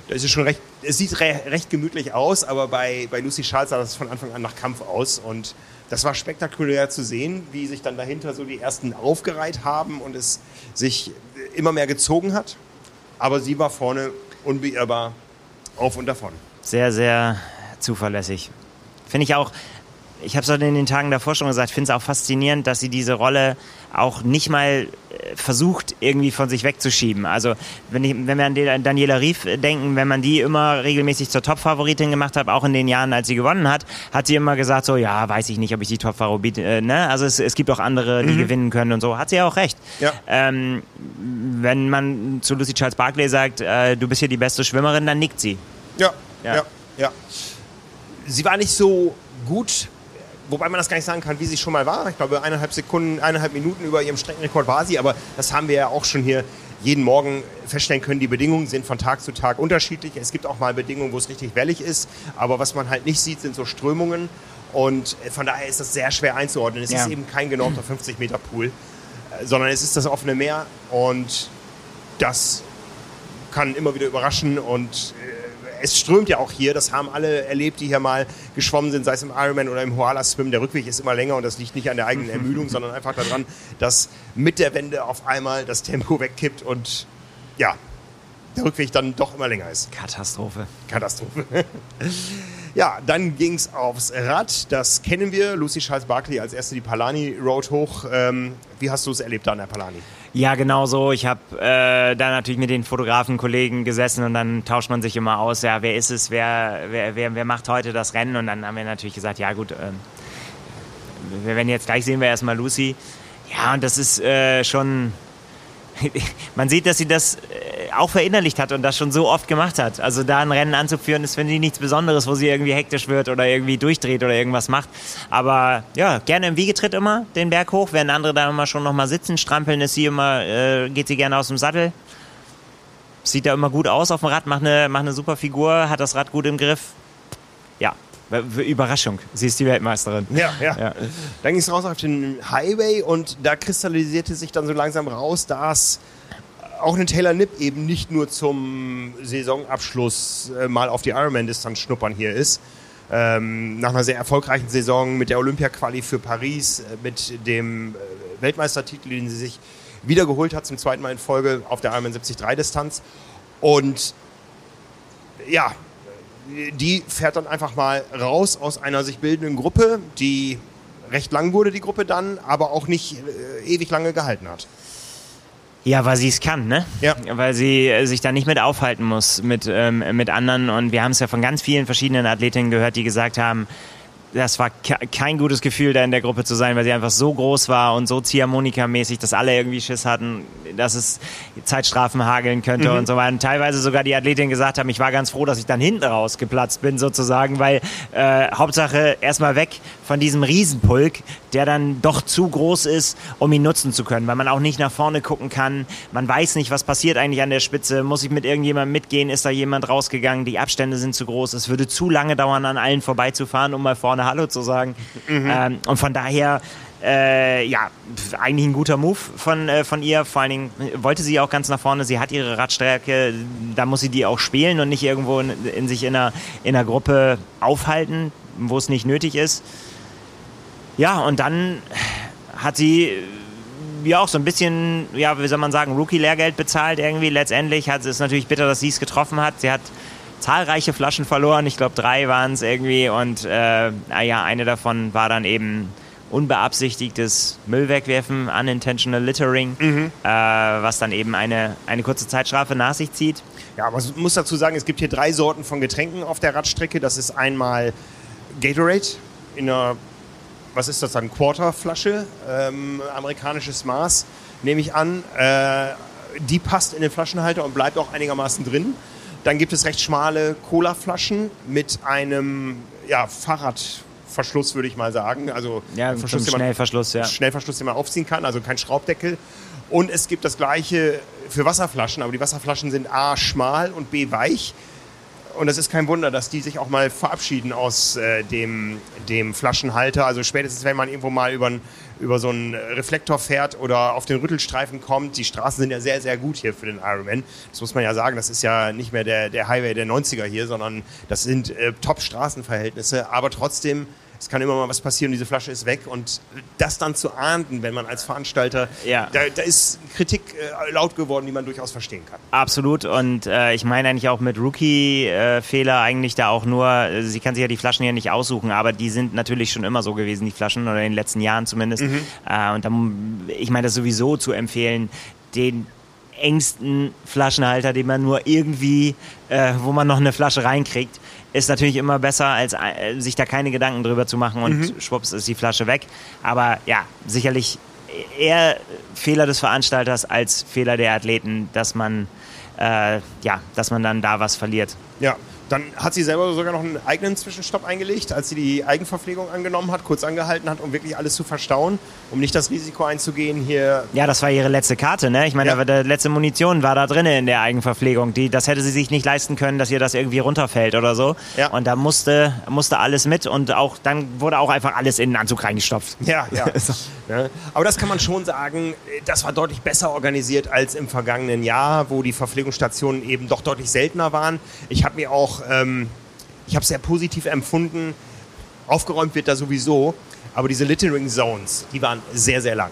da ist schon recht, es sieht re, recht gemütlich aus, aber bei, bei Lucy Charles sah das von Anfang an nach Kampf aus. Und das war spektakulär zu sehen, wie sich dann dahinter so die ersten aufgereiht haben und es sich immer mehr gezogen hat. Aber sie war vorne unbeirrbar auf und davon. Sehr, sehr zuverlässig. Finde ich auch, ich habe es in den Tagen davor schon gesagt, finde es auch faszinierend, dass sie diese Rolle auch nicht mal äh, versucht, irgendwie von sich wegzuschieben. Also wenn, ich, wenn wir an Daniela Rief denken, wenn man die immer regelmäßig zur Top-Favoritin gemacht hat, auch in den Jahren, als sie gewonnen hat, hat sie immer gesagt, so ja, weiß ich nicht, ob ich die Top-Favoritin, äh, ne? Also es, es gibt auch andere, die gewinnen können und so. Hat sie ja auch recht. Ja. Ähm, wenn man zu Lucy Charles Barclay sagt, äh, du bist hier die beste Schwimmerin, dann nickt sie. Ja, Ja. ja, ja. Sie war nicht so gut, wobei man das gar nicht sagen kann, wie sie schon mal war. Ich glaube, eineinhalb Sekunden, eineinhalb Minuten über ihrem Streckenrekord war sie, aber das haben wir ja auch schon hier jeden Morgen feststellen können. Die Bedingungen sind von Tag zu Tag unterschiedlich. Es gibt auch mal Bedingungen, wo es richtig wellig ist, aber was man halt nicht sieht, sind so Strömungen. Und von daher ist das sehr schwer einzuordnen. Es Ja. ist eben kein genormter 50 Meter Pool, äh, sondern es ist das offene Meer und das kann immer wieder überraschen und es strömt ja auch hier. Das haben alle erlebt, die hier mal geschwommen sind, sei es im Ironman oder im Hoala Swim. Der Rückweg ist immer länger und das liegt nicht an der eigenen Ermüdung, sondern einfach daran, dass mit der Wende auf einmal das Tempo wegkippt und ja, der Rückweg dann doch immer länger ist. Katastrophe. Katastrophe. ja, dann ging es aufs Rad. Das kennen wir. Lucy Charles Barkley als erste die Palani Road hoch. Ähm, wie hast du es erlebt da an der Palani? Ja, genau so. Ich habe äh, da natürlich mit den Fotografenkollegen gesessen und dann tauscht man sich immer aus, ja, wer ist es, wer, wer, wer, wer macht heute das Rennen? Und dann haben wir natürlich gesagt, ja gut, ähm, wir werden jetzt gleich sehen wir erstmal Lucy. Ja, und das ist äh, schon, man sieht, dass sie das äh, auch verinnerlicht hat und das schon so oft gemacht hat. Also da ein Rennen anzuführen, ist, finde ich, nichts Besonderes, wo sie irgendwie hektisch wird oder irgendwie durchdreht oder irgendwas macht. Aber ja, gerne im Wiegetritt immer den Berg hoch, während andere da immer schon nochmal sitzen, strampeln, ist sie immer, äh, geht sie gerne aus dem Sattel. Sieht da immer gut aus auf dem Rad, macht eine, macht eine super Figur, hat das Rad gut im Griff. Überraschung. Sie ist die Weltmeisterin. Ja, ja. Ja. Dann ging es raus auf den Highway und da kristallisierte sich dann so langsam raus, dass auch eine Taylor Nipp eben nicht nur zum Saisonabschluss äh, mal auf die Ironman-Distanz schnuppern hier ist. ähm, nach einer sehr erfolgreichen Saison mit der Olympia-Quali für Paris, äh, mit dem äh, Weltmeistertitel, den sie sich wiedergeholt hat zum zweiten Mal in Folge auf der Ironman 73-Distanz. Und ja, die fährt dann einfach mal raus aus einer sich bildenden Gruppe, die recht lang wurde, die Gruppe dann, aber auch nicht äh, ewig lange gehalten hat. Ja, weil sie es kann, ne? Ja. Weil sie äh, sich da nicht mit aufhalten muss mit, ähm, mit anderen. Und wir haben es ja von ganz vielen verschiedenen Athletinnen gehört, die gesagt haben, das war kein gutes Gefühl, da in der Gruppe zu sein, weil sie einfach so groß war und so Ziehharmonika-mäßig, dass alle irgendwie Schiss hatten, dass es Zeitstrafen hageln könnte mhm. und so weiter. Und teilweise sogar die Athletin gesagt haben, ich war ganz froh, dass ich dann hinten raus geplatzt bin sozusagen, weil äh, Hauptsache erstmal weg von diesem Riesenpulk, der dann doch zu groß ist, um ihn nutzen zu können, weil man auch nicht nach vorne gucken kann. Man weiß nicht, was passiert eigentlich an der Spitze. Muss ich mit irgendjemandem mitgehen? Ist da jemand rausgegangen? Die Abstände sind zu groß. Es würde zu lange dauern, an allen vorbeizufahren, um mal vorne Hallo zu sagen. Mhm. Ähm, und von daher äh, ja, eigentlich ein guter Move von, äh, von ihr. Vor allen Dingen wollte sie auch ganz nach vorne. Sie hat ihre Radstärke, da muss sie die auch spielen und nicht irgendwo in, in sich in einer, in einer Gruppe aufhalten, wo es nicht nötig ist. Ja, und dann hat sie ja auch so ein bisschen, ja, wie soll man sagen, Rookie-Lehrgeld bezahlt irgendwie. Letztendlich hat es natürlich bitter, dass sie es getroffen hat. Sie hat zahlreiche Flaschen verloren. Ich glaube, drei waren es irgendwie. Und äh, ja, eine davon war dann eben unbeabsichtigtes Müll wegwerfen, unintentional littering, mhm. äh, was dann eben eine, eine kurze Zeitstrafe nach sich zieht. Ja, man muss dazu sagen, es gibt hier drei Sorten von Getränken auf der Radstrecke. Das ist einmal Gatorade in einer, was ist das dann, Quarterflasche, ähm, amerikanisches Maß, nehme ich an. Äh, die passt in den Flaschenhalter und bleibt auch einigermaßen drin. Dann gibt es recht schmale Cola-Flaschen mit einem ja, Fahrradverschluss, würde ich mal sagen. Also ja, Verschluss, Schnellverschluss, ja. Schnellverschluss, den man aufziehen kann, also kein Schraubdeckel. Und es gibt das gleiche für Wasserflaschen, aber die Wasserflaschen sind A schmal und B weich. Und es ist kein Wunder, dass die sich auch mal verabschieden aus äh, dem, dem Flaschenhalter. Also spätestens, wenn man irgendwo mal über, über so einen Reflektor fährt oder auf den Rüttelstreifen kommt. Die Straßen sind ja sehr, sehr gut hier für den Ironman. Das muss man ja sagen. Das ist ja nicht mehr der, der Highway der 90er hier, sondern das sind äh, Top-Straßenverhältnisse. Aber trotzdem es kann immer mal was passieren, diese Flasche ist weg und das dann zu ahnden, wenn man als Veranstalter, ja. da, da ist Kritik äh, laut geworden, die man durchaus verstehen kann. Absolut und äh, ich meine eigentlich auch mit Rookie-Fehler eigentlich da auch nur, äh, sie kann sich ja die Flaschen ja nicht aussuchen, aber die sind natürlich schon immer so gewesen, die Flaschen oder in den letzten Jahren zumindest. Mhm. Äh, und dann, ich meine das sowieso zu empfehlen, den engsten Flaschenhalter, den man nur irgendwie, äh, wo man noch eine Flasche reinkriegt, ist natürlich immer besser, als äh, sich da keine Gedanken drüber zu machen und mhm. schwupps ist die Flasche weg. Aber ja, sicherlich eher Fehler des Veranstalters als Fehler der Athleten, dass man, äh, ja, dass man dann da was verliert. Ja, dann hat sie selber sogar noch einen eigenen Zwischenstopp eingelegt, als sie die Eigenverpflegung angenommen hat, kurz angehalten hat, um wirklich alles zu verstauen, um nicht das Risiko einzugehen hier. Ja, das war ihre letzte Karte, ne? Ich meine, ja. die letzte Munition war da drin in der Eigenverpflegung. Die, das hätte sie sich nicht leisten können, dass ihr das irgendwie runterfällt oder so. Ja. Und da musste, musste alles mit und auch dann wurde auch einfach alles in den Anzug reingestopft. Ja, ja. so. ja. Aber das kann man schon sagen, das war deutlich besser organisiert als im vergangenen Jahr, wo die Verpflegungsstationen eben doch deutlich seltener waren. Ich habe mir auch auch, ähm, ich habe es sehr positiv empfunden. Aufgeräumt wird da sowieso, aber diese Littering Zones, die waren sehr, sehr lang.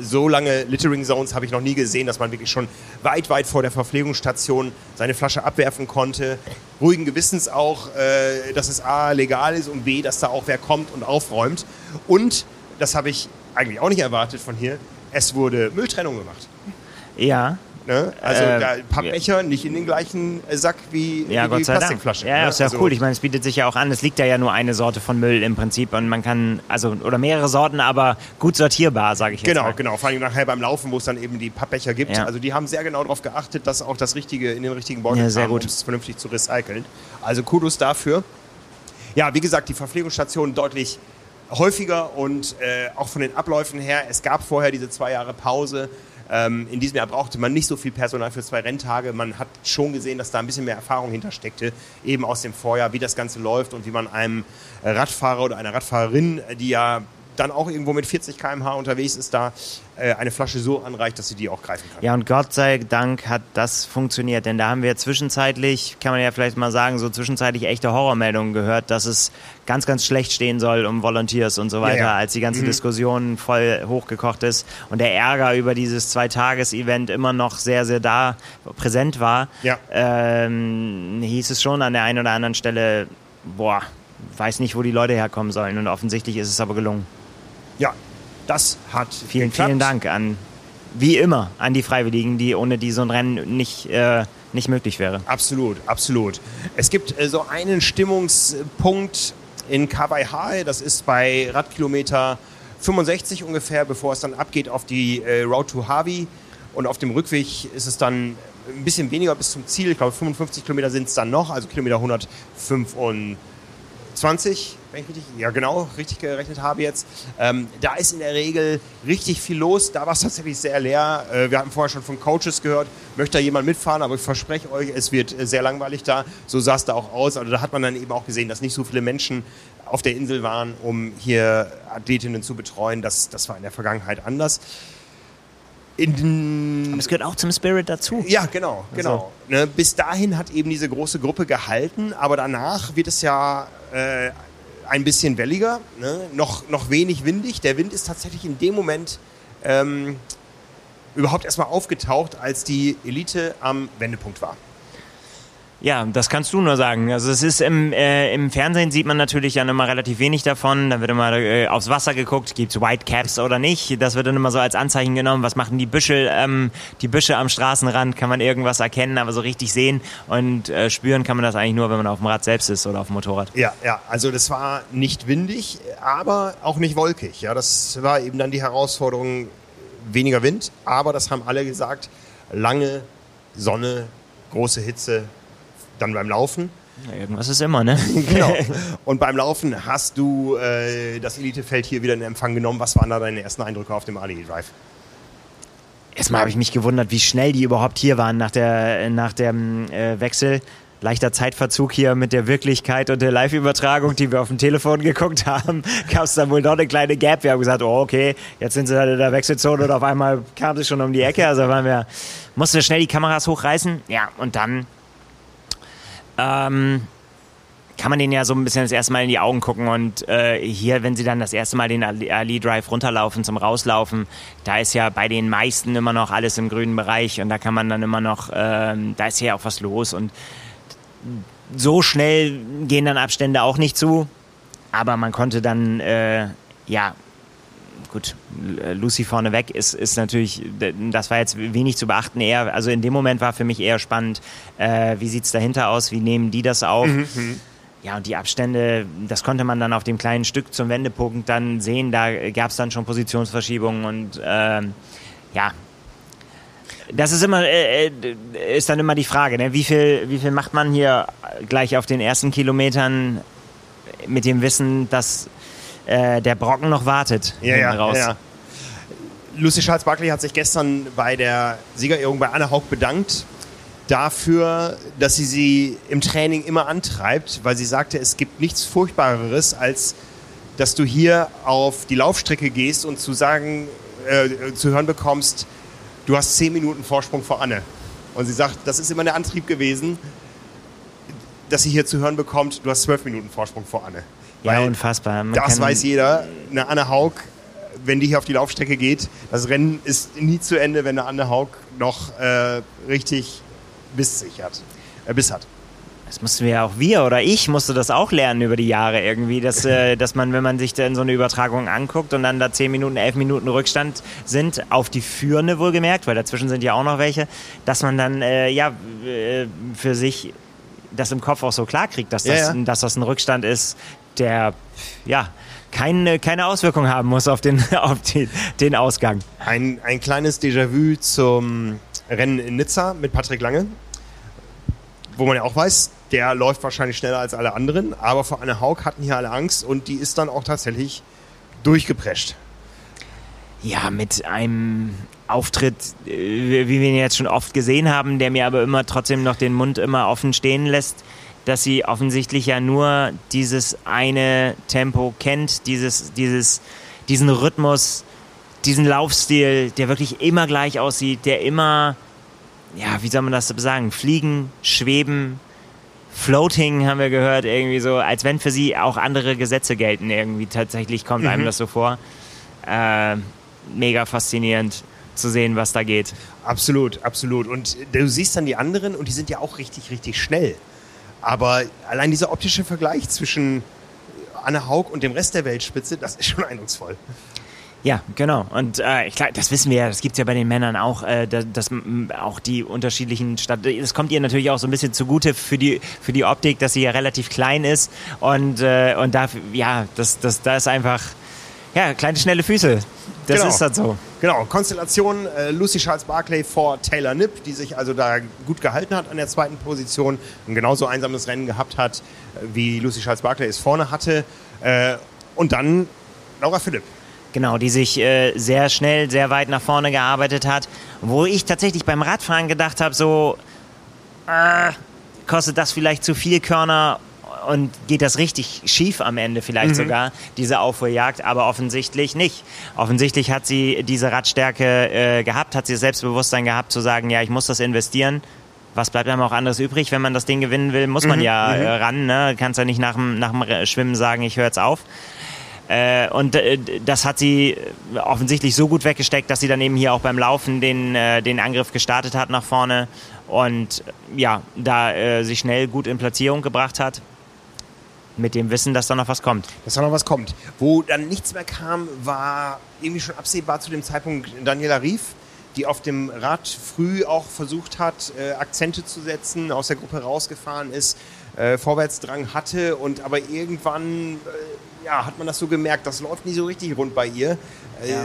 So lange Littering Zones habe ich noch nie gesehen, dass man wirklich schon weit, weit vor der Verpflegungsstation seine Flasche abwerfen konnte. Ruhigen Gewissens auch, äh, dass es A, legal ist und B, dass da auch wer kommt und aufräumt. Und, das habe ich eigentlich auch nicht erwartet von hier, es wurde Mülltrennung gemacht. Ja. Ne? Also äh, Pappbecher ja. nicht in den gleichen Sack wie, ja, wie die Plastikflasche. Ja, ne? ist ja also cool. Ich meine, es bietet sich ja auch an. Es liegt da ja nur eine Sorte von Müll im Prinzip und man kann, also, oder mehrere Sorten, aber gut sortierbar, sage ich jetzt Genau, mal. genau. Vor allem nachher beim Laufen, wo es dann eben die Pappbecher gibt. Ja. Also die haben sehr genau darauf geachtet, dass auch das Richtige in den richtigen Beutel ja, kam, um es vernünftig zu recyceln. Also Kudos dafür. Ja, wie gesagt, die Verpflegungsstation deutlich häufiger und äh, auch von den Abläufen her. Es gab vorher diese zwei Jahre Pause ähm, in diesem Jahr brauchte man nicht so viel Personal für zwei Renntage. Man hat schon gesehen, dass da ein bisschen mehr Erfahrung hintersteckte, eben aus dem Vorjahr, wie das Ganze läuft und wie man einem Radfahrer oder einer Radfahrerin, die ja dann auch irgendwo mit 40 km/h unterwegs ist, da äh, eine Flasche so anreicht, dass sie die auch greifen kann. Ja, und Gott sei Dank hat das funktioniert, denn da haben wir zwischenzeitlich, kann man ja vielleicht mal sagen, so zwischenzeitlich echte Horrormeldungen gehört, dass es ganz, ganz schlecht stehen soll um Volunteers und so weiter, ja, ja. als die ganze mhm. Diskussion voll hochgekocht ist und der Ärger über dieses Zwei-Tages-Event immer noch sehr, sehr da präsent war, ja. ähm, hieß es schon an der einen oder anderen Stelle, boah, weiß nicht, wo die Leute herkommen sollen. Und offensichtlich ist es aber gelungen. Ja, das hat vielen, geklappt. vielen Dank an, wie immer, an die Freiwilligen, die ohne die so ein Rennen nicht, äh, nicht möglich wäre. Absolut, absolut. Es gibt äh, so einen Stimmungspunkt in Kawaihae, das ist bei Radkilometer 65 ungefähr, bevor es dann abgeht auf die äh, Road to Harvey. Und auf dem Rückweg ist es dann ein bisschen weniger bis zum Ziel. Ich glaube, 55 Kilometer sind es dann noch, also Kilometer 105 und 20, wenn ich richtig, ja genau, richtig gerechnet habe jetzt. Ähm, da ist in der Regel richtig viel los. Da war es tatsächlich sehr leer. Äh, wir hatten vorher schon von Coaches gehört, möchte da jemand mitfahren, aber ich verspreche euch, es wird äh, sehr langweilig da. So sah es da auch aus. Also da hat man dann eben auch gesehen, dass nicht so viele Menschen auf der Insel waren, um hier Athletinnen zu betreuen. Das, das war in der Vergangenheit anders. Aber es gehört auch zum Spirit dazu. Ja, genau, genau. Also. Ne, bis dahin hat eben diese große Gruppe gehalten, aber danach wird es ja äh, ein bisschen welliger, ne? noch, noch wenig windig. Der Wind ist tatsächlich in dem Moment ähm, überhaupt erstmal aufgetaucht, als die Elite am Wendepunkt war. Ja, das kannst du nur sagen. Also es ist im, äh, im Fernsehen sieht man natürlich dann immer relativ wenig davon. Da wird immer äh, aufs Wasser geguckt, gibt's White Caps oder nicht. Das wird dann immer so als Anzeichen genommen. Was machen die Büschel, ähm, die Büsche am Straßenrand? Kann man irgendwas erkennen, aber so richtig sehen und äh, spüren kann man das eigentlich nur, wenn man auf dem Rad selbst ist oder auf dem Motorrad. Ja, ja. Also das war nicht windig, aber auch nicht wolkig. Ja, das war eben dann die Herausforderung. Weniger Wind, aber das haben alle gesagt. Lange Sonne, große Hitze, dann beim Laufen. Ja, irgendwas ist immer, ne? genau. Und beim Laufen hast du äh, das Elitefeld hier wieder in Empfang genommen. Was waren da deine ersten Eindrücke auf dem Ali Drive? Erstmal habe ich mich gewundert, wie schnell die überhaupt hier waren nach der nach dem äh, Wechsel. Leichter Zeitverzug hier mit der Wirklichkeit und der Live-Übertragung, die wir auf dem Telefon geguckt haben, gab es dann wohl noch eine kleine Gap. Wir haben gesagt, oh okay, jetzt sind sie in der Wechselzone und auf einmal kam sie schon um die Ecke. Also waren wir, mussten wir schnell die Kameras hochreißen. Ja, und dann ähm, kann man den ja so ein bisschen das erste Mal in die Augen gucken und äh, hier, wenn sie dann das erste Mal den Ali Drive runterlaufen zum Rauslaufen, da ist ja bei den meisten immer noch alles im grünen Bereich und da kann man dann immer noch, äh, da ist ja auch was los und so schnell gehen dann Abstände auch nicht zu, aber man konnte dann äh, ja gut, Lucy vorneweg ist, ist natürlich, das war jetzt wenig zu beachten. Eher, also in dem Moment war für mich eher spannend, äh, wie sieht es dahinter aus, wie nehmen die das auf? Mhm, mhm. Ja, und die Abstände, das konnte man dann auf dem kleinen Stück zum Wendepunkt dann sehen. Da gab es dann schon Positionsverschiebungen und äh, ja, das ist immer, äh, äh, ist dann immer die Frage, ne? wie, viel, wie viel macht man hier gleich auf den ersten Kilometern mit dem Wissen, dass äh, der Brocken noch wartet. Ja, ja, raus. ja. Lucy Charles Barkley hat sich gestern bei der Siegerehrung bei Anna Haug bedankt dafür, dass sie sie im Training immer antreibt, weil sie sagte, es gibt nichts Furchtbareres, als dass du hier auf die Laufstrecke gehst und zu sagen, äh, zu hören bekommst, du hast zehn Minuten Vorsprung vor Anne. Und sie sagt, das ist immer der Antrieb gewesen, dass sie hier zu hören bekommt, du hast zwölf Minuten Vorsprung vor Anne. Ja, unfassbar. Man das weiß jeder. Eine Anne Haug, wenn die hier auf die Laufstrecke geht, das Rennen ist nie zu Ende, wenn eine Anne Haug noch äh, richtig Biss sich hat. Äh, Biss hat. Das mussten wir ja auch wir oder ich musste das auch lernen über die Jahre irgendwie, dass, äh, dass man, wenn man sich dann so eine Übertragung anguckt und dann da 10 Minuten, 11 Minuten Rückstand sind, auf die Führende wohlgemerkt, weil dazwischen sind ja auch noch welche, dass man dann äh, ja äh, für sich das im Kopf auch so klar kriegt, dass das, ja, ja. dass das ein Rückstand ist, der ja keine, keine Auswirkung haben muss auf den, auf den, den Ausgang. Ein, ein kleines Déjà-vu zum Rennen in Nizza mit Patrick Lange, wo man ja auch weiß, der läuft wahrscheinlich schneller als alle anderen, aber vor Anne Haug hatten hier alle Angst und die ist dann auch tatsächlich durchgeprescht. Ja, mit einem Auftritt, äh, wie wir ihn jetzt schon oft gesehen haben, der mir aber immer trotzdem noch den Mund immer offen stehen lässt dass sie offensichtlich ja nur dieses eine Tempo kennt, dieses, dieses, diesen Rhythmus, diesen Laufstil, der wirklich immer gleich aussieht, der immer, ja, wie soll man das sagen, fliegen, schweben, Floating haben wir gehört, irgendwie so, als wenn für sie auch andere Gesetze gelten, irgendwie tatsächlich kommt mhm. einem das so vor. Äh, mega faszinierend zu sehen, was da geht. Absolut, absolut. Und du siehst dann die anderen und die sind ja auch richtig, richtig schnell. Aber allein dieser optische Vergleich zwischen Anne Haug und dem Rest der Weltspitze, das ist schon eindrucksvoll. Ja, genau. Und äh, ich glaube, das wissen wir ja, das gibt es ja bei den Männern auch, äh, dass, dass auch die unterschiedlichen Stadt. Es kommt ihr natürlich auch so ein bisschen zugute für die, für die Optik, dass sie ja relativ klein ist. Und, äh, und da, ja, das, das, da ist einfach, ja, kleine, schnelle Füße. Das genau. ist halt so. Genau, Konstellation äh, Lucy Charles Barclay vor Taylor Nipp, die sich also da gut gehalten hat an der zweiten Position und genauso einsames Rennen gehabt hat, äh, wie Lucy Charles Barclay es vorne hatte. Äh, und dann Laura Philipp. Genau, die sich äh, sehr schnell, sehr weit nach vorne gearbeitet hat. Wo ich tatsächlich beim Radfahren gedacht habe, so, äh, kostet das vielleicht zu viel Körner und geht das richtig schief am Ende vielleicht mhm. sogar, diese Aufholjagd, aber offensichtlich nicht. Offensichtlich hat sie diese Radstärke äh, gehabt, hat sie das Selbstbewusstsein gehabt zu sagen, ja, ich muss das investieren. Was bleibt einem auch anderes übrig, wenn man das Ding gewinnen will, muss man mhm. ja mhm. äh, ran. Ne? Kannst ja nicht nach dem, nach dem Schwimmen sagen, ich höre jetzt auf. Äh, und äh, das hat sie offensichtlich so gut weggesteckt, dass sie dann eben hier auch beim Laufen den, äh, den Angriff gestartet hat nach vorne und ja, da äh, sich schnell gut in Platzierung gebracht hat. Mit dem Wissen, dass da noch was kommt. Dass da noch was kommt. Wo dann nichts mehr kam, war irgendwie schon absehbar zu dem Zeitpunkt Daniela Rief, die auf dem Rad früh auch versucht hat, äh, Akzente zu setzen, aus der Gruppe rausgefahren ist, äh, Vorwärtsdrang hatte und aber irgendwann ja, hat man das so gemerkt, das läuft nie so richtig rund bei ihr. Äh, ja.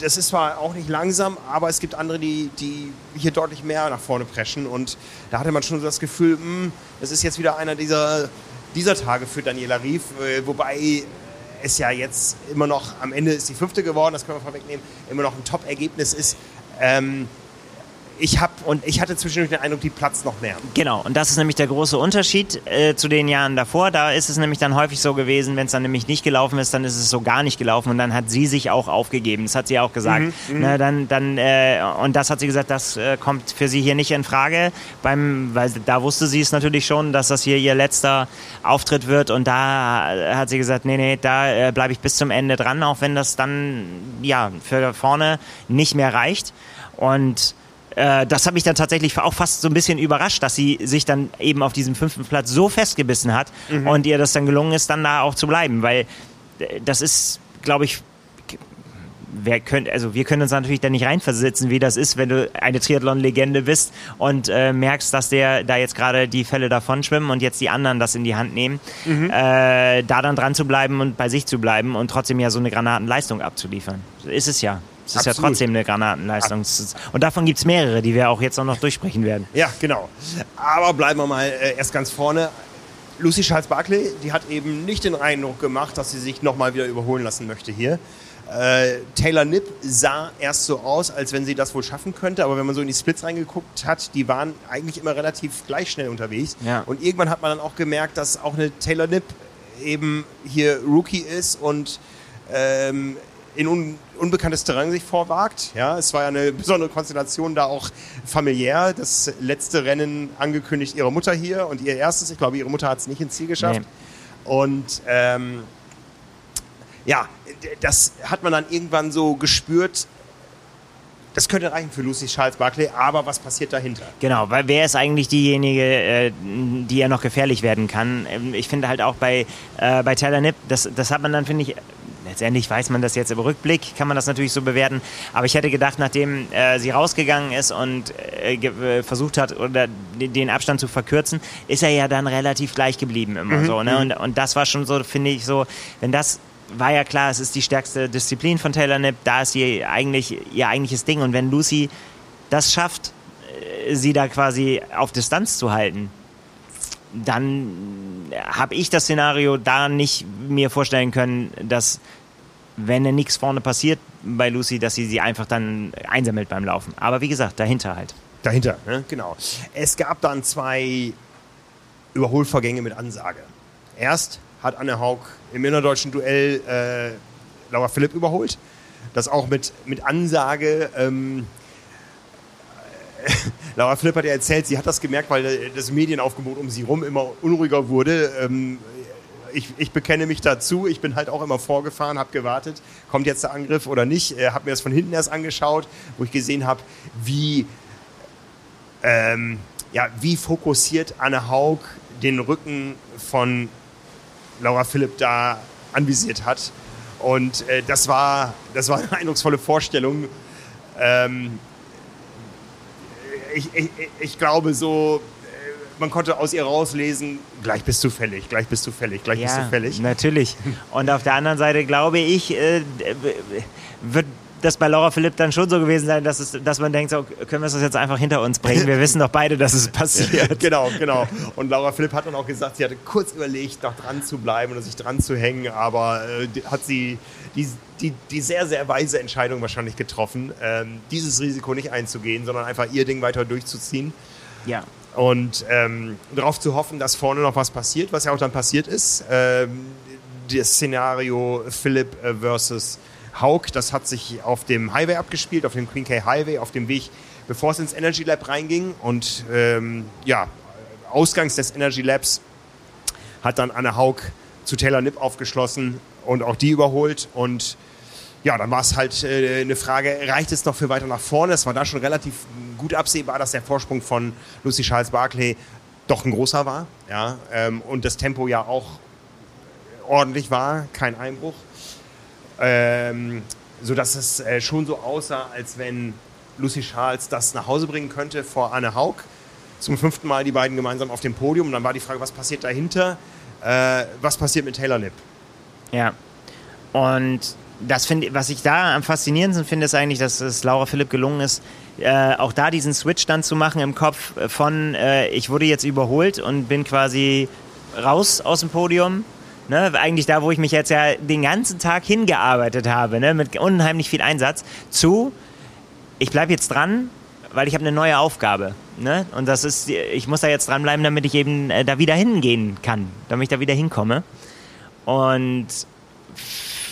Das ist zwar auch nicht langsam, aber es gibt andere, die, die hier deutlich mehr nach vorne preschen. Und da hatte man schon so das Gefühl, mh, hm, das ist jetzt wieder einer dieser, dieser Tage für Daniela Rief. Äh, wobei es ja jetzt immer noch, am Ende ist die fünfte geworden, das können wir vorwegnehmen, immer noch ein Top-Ergebnis ist. Ähm, ich habe und ich hatte zwischendurch den Eindruck, die platzt noch mehr. Genau, und das ist nämlich der große Unterschied äh, zu den Jahren davor. Da ist es nämlich dann häufig so gewesen, wenn es dann nämlich nicht gelaufen ist, dann ist es so gar nicht gelaufen und dann hat sie sich auch aufgegeben. Das hat sie auch gesagt. Mhm, mhm. Na, dann, dann, äh, und das hat sie gesagt, das äh, kommt für sie hier nicht in Frage, beim, weil da wusste sie es natürlich schon, dass das hier ihr letzter Auftritt wird und da hat sie gesagt, nee, nee, da äh, bleibe ich bis zum Ende dran, auch wenn das dann ja für vorne nicht mehr reicht. Und äh, das hat mich dann tatsächlich auch fast so ein bisschen überrascht, dass sie sich dann eben auf diesem fünften Platz so festgebissen hat mhm. und ihr das dann gelungen ist, dann da auch zu bleiben, weil äh, das ist, glaube ich, wer könnt, also wir können uns natürlich da nicht reinversetzen, wie das ist, wenn du eine Triathlon-Legende bist und äh, merkst, dass der da jetzt gerade die Fälle davon schwimmen und jetzt die anderen das in die Hand nehmen, mhm. äh, da dann dran zu bleiben und bei sich zu bleiben und trotzdem ja so eine Granatenleistung abzuliefern. So ist es ja. Es ist ja trotzdem eine Granatenleistung. Und davon gibt es mehrere, die wir auch jetzt noch durchsprechen werden. Ja, genau. Aber bleiben wir mal äh, erst ganz vorne. Lucy Charles Barclay, die hat eben nicht den Eindruck gemacht, dass sie sich nochmal wieder überholen lassen möchte hier. Äh, Taylor Nipp sah erst so aus, als wenn sie das wohl schaffen könnte, aber wenn man so in die Splits reingeguckt hat, die waren eigentlich immer relativ gleich schnell unterwegs. Ja. Und irgendwann hat man dann auch gemerkt, dass auch eine Taylor Nipp eben hier Rookie ist und ähm, in un unbekanntes Terrain sich vorwagt. Ja, es war ja eine besondere Konstellation da auch familiär. Das letzte Rennen angekündigt ihre Mutter hier und ihr erstes. Ich glaube, ihre Mutter hat es nicht ins Ziel geschafft. Nee. Und ähm, ja, das hat man dann irgendwann so gespürt. Das könnte reichen für Lucy Charles Barclay, aber was passiert dahinter? Genau, weil wer ist eigentlich diejenige, äh, die ja noch gefährlich werden kann? Ähm, ich finde halt auch bei, äh, bei Taylor Nipp, das, das hat man dann, finde ich, letztendlich weiß man das jetzt im Rückblick, kann man das natürlich so bewerten. Aber ich hätte gedacht, nachdem äh, sie rausgegangen ist und äh, äh versucht hat, oder den Abstand zu verkürzen, ist er ja dann relativ gleich geblieben immer mhm. so. Ne? Mhm. Und, und das war schon so, finde ich, so, wenn das war ja klar, es ist die stärkste Disziplin von Taylor Nipp, da ist sie eigentlich ihr eigentliches Ding. Und wenn Lucy das schafft, äh, sie da quasi auf Distanz zu halten, dann habe ich das Szenario da nicht mir vorstellen können, dass wenn nichts vorne passiert bei Lucy, dass sie sie einfach dann einsammelt beim Laufen. Aber wie gesagt, dahinter halt. Dahinter, ne? genau. Es gab dann zwei Überholvorgänge mit Ansage. Erst hat Anne Haug im innerdeutschen Duell äh, Laura Philipp überholt. Das auch mit, mit Ansage. Ähm, Laura Philipp hat ja erzählt, sie hat das gemerkt, weil das Medienaufgebot um sie rum immer unruhiger wurde. Ähm, ich, ich, bekenne mich dazu. Ich bin halt auch immer vorgefahren, habe gewartet, kommt jetzt der Angriff oder nicht. Äh, habe mir das von hinten erst angeschaut, wo ich gesehen habe, wie, ähm, ja, wie fokussiert Anne Haug den Rücken von Laura Philipp da anvisiert hat. Und äh, das, war, das war eine eindrucksvolle Vorstellung. Ähm, ich, ich, ich glaube so, man konnte aus ihr rauslesen, gleich bist du fällig, gleich bist du fällig, gleich ja, bist du fällig. Natürlich. Und auf der anderen Seite glaube ich, äh, wird das bei Laura Philipp dann schon so gewesen sein, dass, es, dass man denkt, so, können wir das jetzt einfach hinter uns bringen? Wir wissen doch beide, dass es passiert. genau, genau. Und Laura Philipp hat dann auch gesagt, sie hatte kurz überlegt, noch dran zu bleiben und sich dran zu hängen, aber äh, hat sie die, die, die sehr, sehr weise Entscheidung wahrscheinlich getroffen, ähm, dieses Risiko nicht einzugehen, sondern einfach ihr Ding weiter durchzuziehen. Ja. Und ähm, darauf zu hoffen, dass vorne noch was passiert, was ja auch dann passiert ist. Ähm, das Szenario Philipp äh, versus Haug, das hat sich auf dem Highway abgespielt, auf dem Queen K Highway, auf dem Weg, bevor es ins Energy Lab reinging. Und ähm, ja, ausgangs des Energy Labs hat dann Anne Haug zu Taylor Nipp aufgeschlossen und auch die überholt. Und ja, dann war es halt äh, eine Frage, reicht es noch für weiter nach vorne? Es war da schon relativ gut absehbar, dass der Vorsprung von Lucy Charles Barclay doch ein großer war. Ja, ähm, und das Tempo ja auch ordentlich war, kein Einbruch ähm, sodass es äh, schon so aussah, als wenn Lucy Charles das nach Hause bringen könnte vor Anne Haug. Zum fünften Mal die beiden gemeinsam auf dem Podium. Und dann war die Frage, was passiert dahinter? Äh, was passiert mit Taylor Nipp? Ja. Und das find, was ich da am faszinierendsten finde, ist eigentlich, dass es Laura Philipp gelungen ist, äh, auch da diesen Switch dann zu machen im Kopf von, äh, ich wurde jetzt überholt und bin quasi raus aus dem Podium Ne, eigentlich da, wo ich mich jetzt ja den ganzen Tag hingearbeitet habe, ne, mit unheimlich viel Einsatz, zu, ich bleibe jetzt dran, weil ich habe eine neue Aufgabe. Ne? Und das ist, ich muss da jetzt dranbleiben, damit ich eben äh, da wieder hingehen kann, damit ich da wieder hinkomme. Und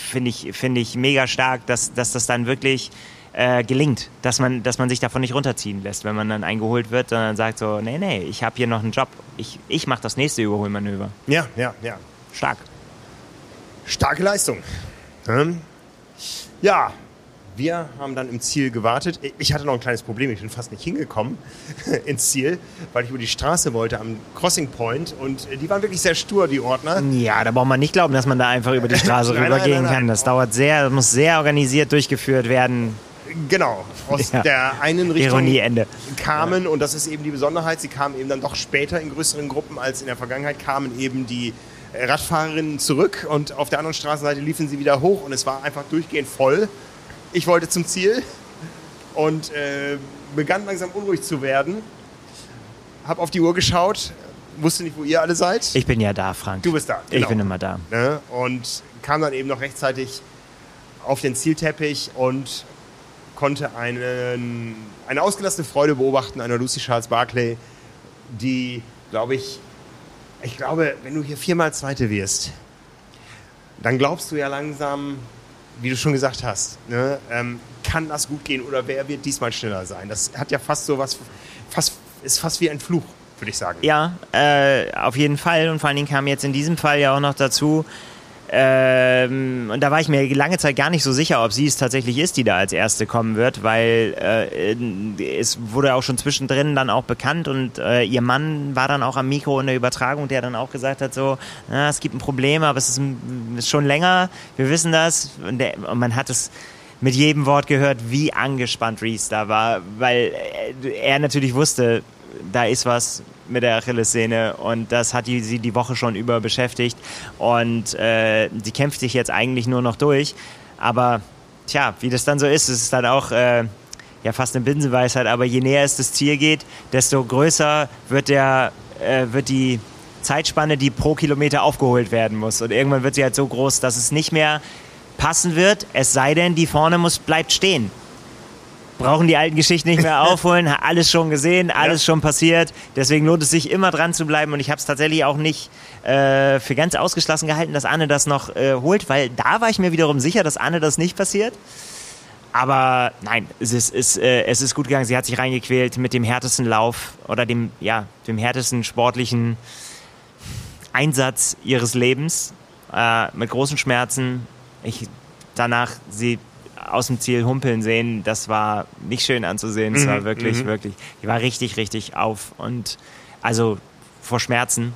finde ich, finde ich mega stark, dass, dass das dann wirklich äh, gelingt, dass man, dass man sich davon nicht runterziehen lässt, wenn man dann eingeholt wird, sondern sagt so, nee, nee, ich habe hier noch einen Job, ich, ich mache das nächste Überholmanöver. Ja, ja, ja. Stark. Starke Leistung. Ähm, ja, wir haben dann im Ziel gewartet. Ich hatte noch ein kleines Problem. Ich bin fast nicht hingekommen ins Ziel, weil ich über die Straße wollte am Crossing Point. Und die waren wirklich sehr stur, die Ordner. Ja, da braucht man nicht glauben, dass man da einfach über die Straße nein, rübergehen nein, nein, kann. Das dauert sehr, muss sehr organisiert durchgeführt werden. Genau, aus ja. der einen Richtung Ironieende. kamen, ja. und das ist eben die Besonderheit, sie kamen eben dann doch später in größeren Gruppen als in der Vergangenheit, kamen eben die Radfahrerinnen zurück und auf der anderen Straßenseite liefen sie wieder hoch und es war einfach durchgehend voll. Ich wollte zum Ziel und äh, begann langsam unruhig zu werden. Hab auf die Uhr geschaut, wusste nicht, wo ihr alle seid. Ich bin ja da, Frank. Du bist da. Genau. Ich bin immer da. Ne? Und kam dann eben noch rechtzeitig auf den Zielteppich und konnte einen, eine ausgelassene Freude beobachten einer Lucy Charles Barclay, die, glaube ich, ich glaube, wenn du hier viermal Zweite wirst, dann glaubst du ja langsam, wie du schon gesagt hast, ne, ähm, kann das gut gehen oder wer wird diesmal schneller sein? Das hat ja fast so was, fast, ist fast wie ein Fluch, würde ich sagen. Ja, äh, auf jeden Fall. Und vor allen Dingen kam jetzt in diesem Fall ja auch noch dazu, ähm, und da war ich mir lange Zeit gar nicht so sicher, ob sie es tatsächlich ist, die da als Erste kommen wird, weil äh, es wurde auch schon zwischendrin dann auch bekannt und äh, ihr Mann war dann auch am Mikro in der Übertragung, der dann auch gesagt hat, so, na, es gibt ein Problem, aber es ist, ist schon länger, wir wissen das. Und, der, und man hat es mit jedem Wort gehört, wie angespannt Reese da war, weil er natürlich wusste, da ist was mit der Achillessehne und das hat die, sie die Woche schon über beschäftigt und äh, die kämpft sich jetzt eigentlich nur noch durch. Aber tja, wie das dann so ist, ist es dann auch äh, ja fast eine Binsenweisheit, aber je näher es das Ziel geht, desto größer wird, der, äh, wird die Zeitspanne, die pro Kilometer aufgeholt werden muss. Und irgendwann wird sie halt so groß, dass es nicht mehr passen wird, es sei denn, die vorne muss, bleibt stehen. Brauchen die alten Geschichten nicht mehr aufholen, alles schon gesehen, alles ja. schon passiert. Deswegen lohnt es sich immer dran zu bleiben und ich habe es tatsächlich auch nicht äh, für ganz ausgeschlossen gehalten, dass Anne das noch äh, holt, weil da war ich mir wiederum sicher, dass Anne das nicht passiert. Aber nein, es ist, ist, äh, es ist gut gegangen. Sie hat sich reingequält mit dem härtesten Lauf oder dem, ja, dem härtesten sportlichen Einsatz ihres Lebens. Äh, mit großen Schmerzen. Ich danach sie aus dem Ziel humpeln sehen, das war nicht schön anzusehen. Es war mhm, wirklich, mhm. wirklich, die war richtig, richtig auf und also vor Schmerzen.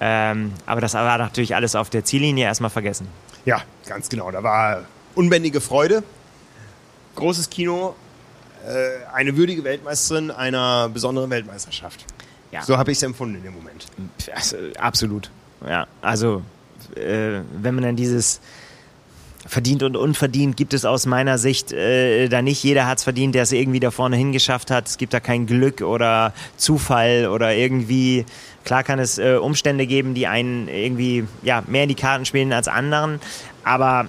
Ähm, aber das war natürlich alles auf der Ziellinie erstmal vergessen. Ja, ganz genau. Da war unbändige Freude, großes Kino, äh, eine würdige Weltmeisterin einer besonderen Weltmeisterschaft. Ja. So habe ich es empfunden in dem Moment. Also, absolut. Ja, also äh, wenn man dann dieses verdient und unverdient gibt es aus meiner Sicht äh, da nicht. Jeder hat es verdient, der es irgendwie da vorne hingeschafft hat. Es gibt da kein Glück oder Zufall oder irgendwie. Klar kann es äh, Umstände geben, die einen irgendwie ja, mehr in die Karten spielen als anderen. Aber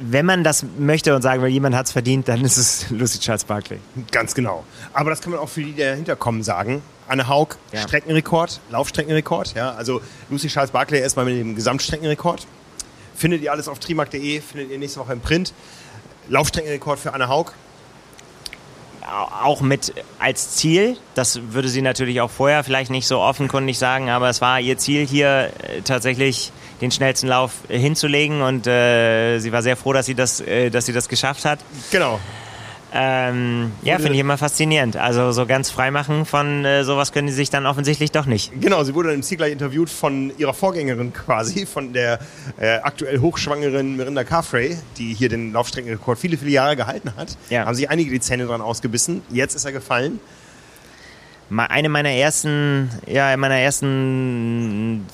wenn man das möchte und sagen will, jemand hat es verdient, dann ist es Lucy Charles Barkley. Ganz genau. Aber das kann man auch für die, die dahinter kommen, sagen. Anne Haug, ja. Streckenrekord, Laufstreckenrekord. Ja, also Lucy Charles Barkley erstmal mit dem Gesamtstreckenrekord. Findet ihr alles auf trimark.de, findet ihr nächste Woche im Print. Laufstreckenrekord für Anne Haug. Auch mit als Ziel, das würde sie natürlich auch vorher vielleicht nicht so offenkundig sagen, aber es war ihr Ziel hier äh, tatsächlich den schnellsten Lauf hinzulegen und äh, sie war sehr froh, dass sie das, äh, dass sie das geschafft hat. Genau. Ähm, ja, finde ich immer faszinierend. Also so ganz freimachen von äh, sowas können die sich dann offensichtlich doch nicht. Genau, sie wurde im Ziel gleich interviewt von ihrer Vorgängerin quasi, von der äh, aktuell hochschwangeren Mirinda Carfrey, die hier den Laufstreckenrekord viele, viele Jahre gehalten hat. Ja. Haben sich einige die Zähne dran ausgebissen. Jetzt ist er gefallen. Eine meiner ersten, ja, meiner ersten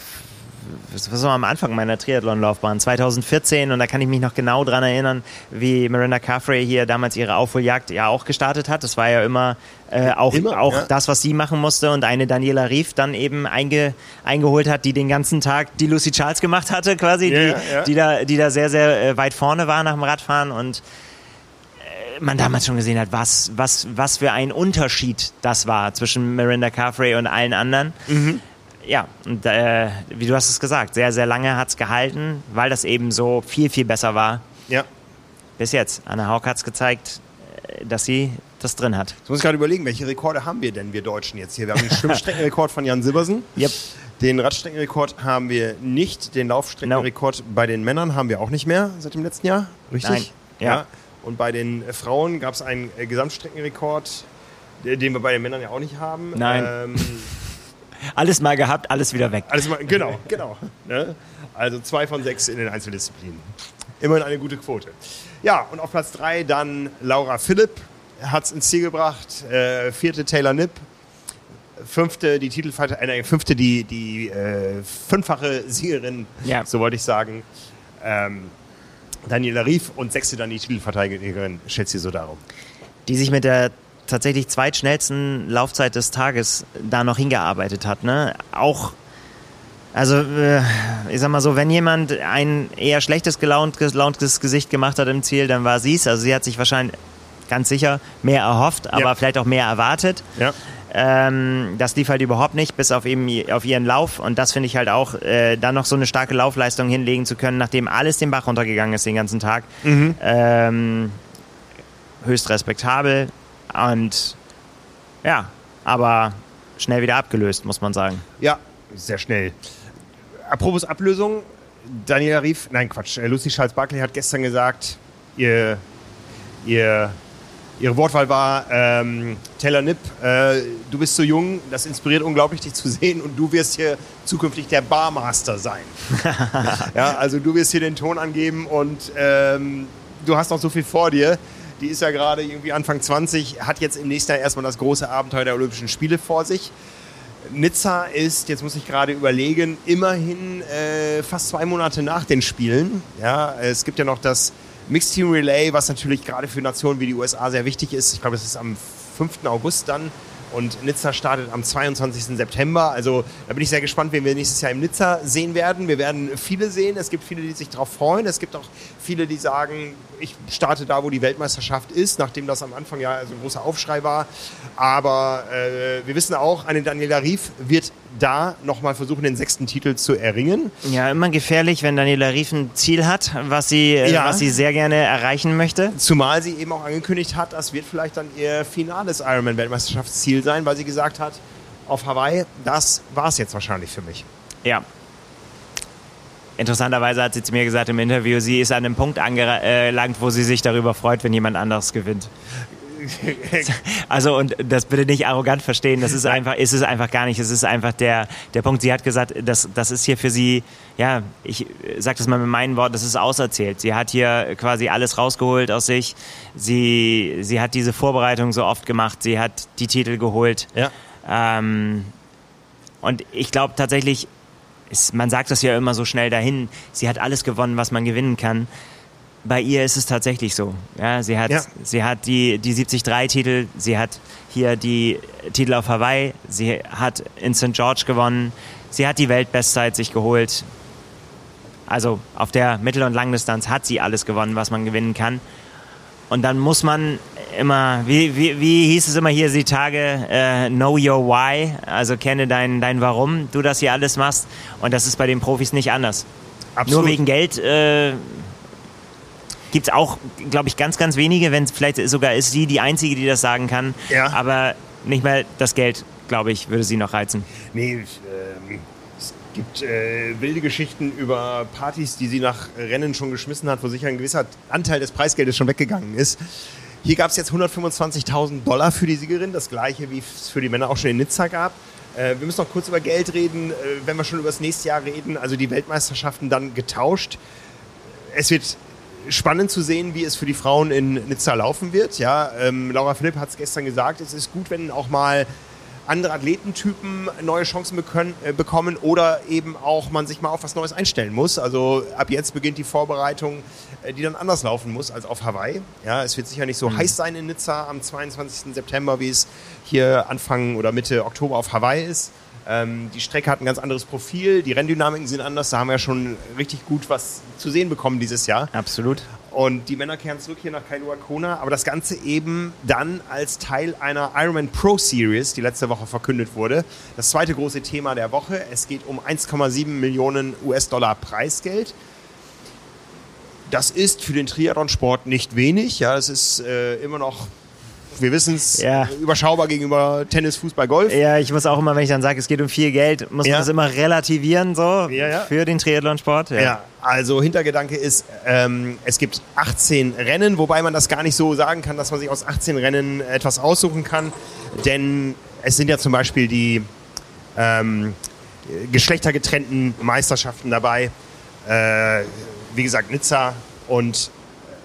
was war am Anfang meiner Triathlon-Laufbahn, 2014, und da kann ich mich noch genau daran erinnern, wie Miranda Carfrey hier damals ihre Aufholjagd ja auch gestartet hat. Das war ja immer äh, auch, immer, auch ja. das, was sie machen musste und eine Daniela Rief dann eben einge, eingeholt hat, die den ganzen Tag die Lucy Charles gemacht hatte, quasi, ja, die, ja. die, da, die da sehr, sehr äh, weit vorne war nach dem Radfahren und äh, man damals schon gesehen hat, was, was, was für ein Unterschied das war zwischen Miranda Carfrey und allen anderen. Mhm ja, und, äh, wie du hast es gesagt, sehr, sehr lange hat es gehalten, weil das eben so viel, viel besser war. Ja. Bis jetzt. Anna Haug hat es gezeigt, äh, dass sie das drin hat. Jetzt muss ich gerade überlegen, welche Rekorde haben wir denn, wir Deutschen jetzt hier? Wir haben den Schwimmstreckenrekord von Jan Silbersen. Yep. Den Radstreckenrekord haben wir nicht. Den Laufstreckenrekord no. bei den Männern haben wir auch nicht mehr seit dem letzten Jahr. Richtig? Nein. Ja. ja. Und bei den Frauen gab es einen äh, Gesamtstreckenrekord, den wir bei den Männern ja auch nicht haben. Nein. Ähm, alles mal gehabt, alles wieder weg. Alles mal, genau, genau. Ne? Also zwei von sechs in den Einzeldisziplinen. Immerhin eine gute Quote. Ja, und auf Platz drei dann Laura Philipp hat es ins Ziel gebracht. Äh, vierte Taylor Nipp. Fünfte die Titelfighter, äh, fünfte die, die äh, fünffache Siegerin, ja. so wollte ich sagen. Ähm, Daniela Rief und sechste dann die Titelverteidigerin, schätzt sie so darum. Die sich mit der tatsächlich zweitschnellsten Laufzeit des Tages da noch hingearbeitet hat. Ne? Auch, also äh, ich sag mal so, wenn jemand ein eher schlechtes gelauntes, gelauntes Gesicht gemacht hat im Ziel, dann war sie es. Also sie hat sich wahrscheinlich ganz sicher mehr erhofft, aber ja. vielleicht auch mehr erwartet. Ja. Ähm, das lief halt überhaupt nicht, bis auf eben auf ihren Lauf. Und das finde ich halt auch, äh, da noch so eine starke Laufleistung hinlegen zu können, nachdem alles den Bach runtergegangen ist den ganzen Tag. Mhm. Ähm, höchst respektabel. Und ja, aber schnell wieder abgelöst, muss man sagen. Ja, sehr schnell. Apropos Ablösung, Daniela Rief, nein Quatsch, äh, Lucy Charles-Barkley hat gestern gesagt, ihr, ihr, ihre Wortwahl war, ähm, Taylor Nipp, äh, du bist so jung, das inspiriert unglaublich, dich zu sehen und du wirst hier zukünftig der Barmaster sein. ja, also du wirst hier den Ton angeben und ähm, du hast noch so viel vor dir. Die ist ja gerade irgendwie Anfang 20, hat jetzt im nächsten Jahr erstmal das große Abenteuer der Olympischen Spiele vor sich. Nizza ist, jetzt muss ich gerade überlegen, immerhin äh, fast zwei Monate nach den Spielen. Ja, es gibt ja noch das Mixed Team Relay, was natürlich gerade für Nationen wie die USA sehr wichtig ist. Ich glaube, das ist am 5. August dann, und Nizza startet am 22. September. Also da bin ich sehr gespannt, wen wir nächstes Jahr im Nizza sehen werden. Wir werden viele sehen. Es gibt viele, die sich darauf freuen. Es gibt auch viele, die sagen, ich starte da, wo die Weltmeisterschaft ist, nachdem das am Anfang ja so ein großer Aufschrei war. Aber äh, wir wissen auch, eine Daniela Rief wird da nochmal versuchen, den sechsten Titel zu erringen. Ja, immer gefährlich, wenn Daniela Rief ein Ziel hat, was sie, äh, ja. was sie sehr gerne erreichen möchte. Zumal sie eben auch angekündigt hat, das wird vielleicht dann ihr finales Ironman-Weltmeisterschaftsziel sein, weil sie gesagt hat, auf Hawaii, das war es jetzt wahrscheinlich für mich. Ja, Interessanterweise hat sie zu mir gesagt im Interview, sie ist an einem Punkt angelangt, wo sie sich darüber freut, wenn jemand anderes gewinnt. Also und das bitte nicht arrogant verstehen, das ist einfach, ist es einfach gar nicht. Es ist einfach der, der Punkt. Sie hat gesagt, das, das ist hier für sie, ja, ich sage das mal mit meinen Worten, das ist auserzählt. Sie hat hier quasi alles rausgeholt aus sich. Sie, sie hat diese Vorbereitung so oft gemacht. Sie hat die Titel geholt. Ja. Ähm, und ich glaube tatsächlich, ist, man sagt das ja immer so schnell dahin, sie hat alles gewonnen, was man gewinnen kann. Bei ihr ist es tatsächlich so. Ja, sie hat, ja. sie hat die, die 73-Titel, sie hat hier die Titel auf Hawaii, sie hat in St. George gewonnen, sie hat die Weltbestzeit sich geholt. Also auf der Mittel- und Langdistanz hat sie alles gewonnen, was man gewinnen kann. Und dann muss man immer, wie, wie, wie hieß es immer hier die Tage, äh, know your why, also kenne dein, dein Warum du das hier alles machst. Und das ist bei den Profis nicht anders. Absolut. Nur wegen Geld äh, gibt es auch, glaube ich, ganz, ganz wenige, wenn es vielleicht sogar ist sie die Einzige, die das sagen kann. Ja. Aber nicht mal das Geld, glaube ich, würde sie noch reizen. Nee, ähm, es gibt äh, wilde Geschichten über Partys, die sie nach Rennen schon geschmissen hat, wo sicher ein gewisser Anteil des Preisgeldes schon weggegangen ist. Hier gab es jetzt 125.000 Dollar für die Siegerin, das gleiche wie es für die Männer auch schon in Nizza gab. Äh, wir müssen noch kurz über Geld reden, äh, wenn wir schon über das nächste Jahr reden, also die Weltmeisterschaften dann getauscht. Es wird spannend zu sehen, wie es für die Frauen in Nizza laufen wird. Ja, ähm, Laura Philipp hat es gestern gesagt, es ist gut, wenn auch mal andere Athletentypen neue Chancen äh, bekommen oder eben auch man sich mal auf was Neues einstellen muss. Also ab jetzt beginnt die Vorbereitung, äh, die dann anders laufen muss als auf Hawaii. Ja, es wird sicher nicht so mhm. heiß sein in Nizza am 22. September, wie es hier Anfang oder Mitte Oktober auf Hawaii ist. Ähm, die Strecke hat ein ganz anderes Profil, die Renndynamiken sind anders. Da haben wir schon richtig gut was zu sehen bekommen dieses Jahr. Absolut. Und die Männer kehren zurück hier nach Kailua Kona, aber das Ganze eben dann als Teil einer Ironman Pro Series, die letzte Woche verkündet wurde. Das zweite große Thema der Woche. Es geht um 1,7 Millionen US-Dollar Preisgeld. Das ist für den Triathlon-Sport nicht wenig. Ja, es ist äh, immer noch wir wissen es, ja. überschaubar gegenüber Tennis, Fußball, Golf. Ja, ich muss auch immer, wenn ich dann sage, es geht um viel Geld, muss ja. man das immer relativieren so ja, für den Triathlonsport. Ja. also Hintergedanke ist, ähm, es gibt 18 Rennen, wobei man das gar nicht so sagen kann, dass man sich aus 18 Rennen etwas aussuchen kann, denn es sind ja zum Beispiel die ähm, geschlechtergetrennten Meisterschaften dabei. Äh, wie gesagt, Nizza und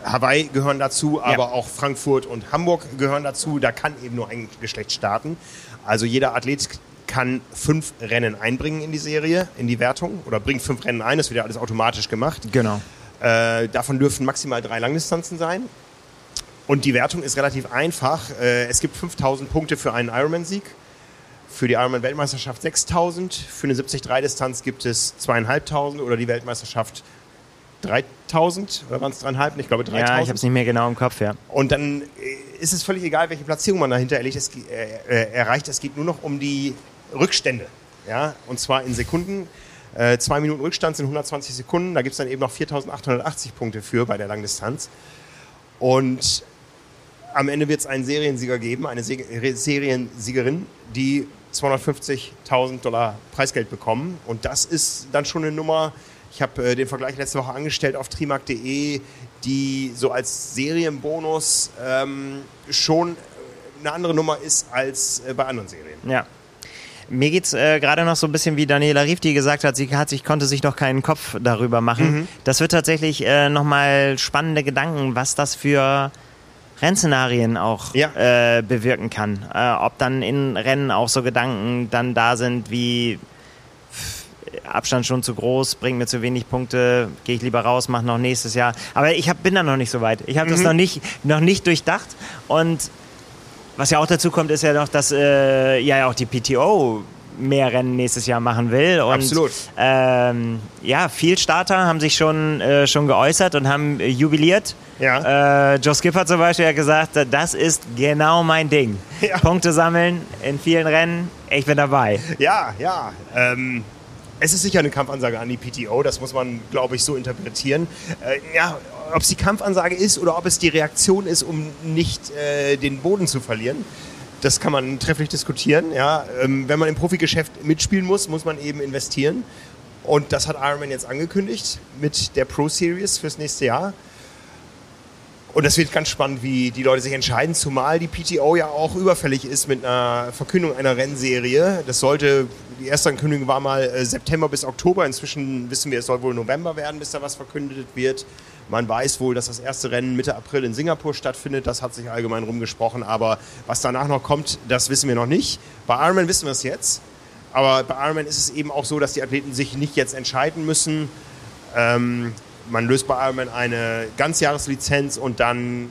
Hawaii gehören dazu, aber ja. auch Frankfurt und Hamburg gehören dazu. Da kann eben nur ein Geschlecht starten. Also jeder Athlet kann fünf Rennen einbringen in die Serie, in die Wertung oder bringt fünf Rennen ein. Das wird ja alles automatisch gemacht. Genau. Äh, davon dürfen maximal drei Langdistanzen sein. Und die Wertung ist relativ einfach. Äh, es gibt 5000 Punkte für einen Ironman-Sieg. Für die Ironman-Weltmeisterschaft 6000. Für eine 73-Distanz gibt es 2500 oder die Weltmeisterschaft 3000 oder waren es dreieinhalb? Ich glaube 3000. Ja, ich habe es nicht mehr genau im Kopf, ja. Und dann äh, ist es völlig egal, welche Platzierung man dahinter erreicht. Es, äh, äh, erreicht. es geht nur noch um die Rückstände. Ja? Und zwar in Sekunden. Äh, zwei Minuten Rückstand sind 120 Sekunden. Da gibt es dann eben noch 4880 Punkte für bei der Langdistanz. Und am Ende wird es einen Seriensieger geben, eine Se Seriensiegerin, die 250.000 Dollar Preisgeld bekommen. Und das ist dann schon eine Nummer, ich habe äh, den Vergleich letzte Woche angestellt auf trimark.de, die so als Serienbonus ähm, schon eine andere Nummer ist als äh, bei anderen Serien. Ja. Mir geht es äh, gerade noch so ein bisschen wie Daniela Rief, die gesagt hat, sie hat sich, konnte sich noch keinen Kopf darüber machen. Mhm. Das wird tatsächlich äh, nochmal spannende Gedanken, was das für Rennszenarien auch ja. äh, bewirken kann. Äh, ob dann in Rennen auch so Gedanken dann da sind wie Abstand schon zu groß, bringt mir zu wenig Punkte, gehe ich lieber raus, mache noch nächstes Jahr. Aber ich hab, bin da noch nicht so weit. Ich habe mhm. das noch nicht, noch nicht durchdacht und was ja auch dazu kommt, ist ja noch, dass äh, ja auch die PTO mehr Rennen nächstes Jahr machen will. Und, Absolut. Ähm, ja, viel Starter haben sich schon, äh, schon geäußert und haben äh, jubiliert. Ja. Äh, Joe Skipper zum Beispiel hat gesagt, das ist genau mein Ding. Ja. Punkte sammeln in vielen Rennen, ich bin dabei. Ja, ja. Ähm, es ist sicher eine Kampfansage an die PTO, das muss man, glaube ich, so interpretieren. Äh, ja, ob es die Kampfansage ist oder ob es die Reaktion ist, um nicht äh, den Boden zu verlieren. Das kann man trefflich diskutieren. Ja. Ähm, wenn man im Profigeschäft mitspielen muss, muss man eben investieren. Und das hat Ironman jetzt angekündigt mit der Pro Series fürs nächste Jahr. Und das wird ganz spannend, wie die Leute sich entscheiden, zumal die PTO ja auch überfällig ist mit einer Verkündung einer Rennserie. Das sollte, die erste Ankündigung war mal äh, September bis Oktober. Inzwischen wissen wir, es soll wohl November werden, bis da was verkündet wird. Man weiß wohl, dass das erste Rennen Mitte April in Singapur stattfindet. Das hat sich allgemein rumgesprochen. Aber was danach noch kommt, das wissen wir noch nicht. Bei Ironman wissen wir es jetzt. Aber bei Ironman ist es eben auch so, dass die Athleten sich nicht jetzt entscheiden müssen. Ähm, man löst bei Ironman eine Ganzjahreslizenz und dann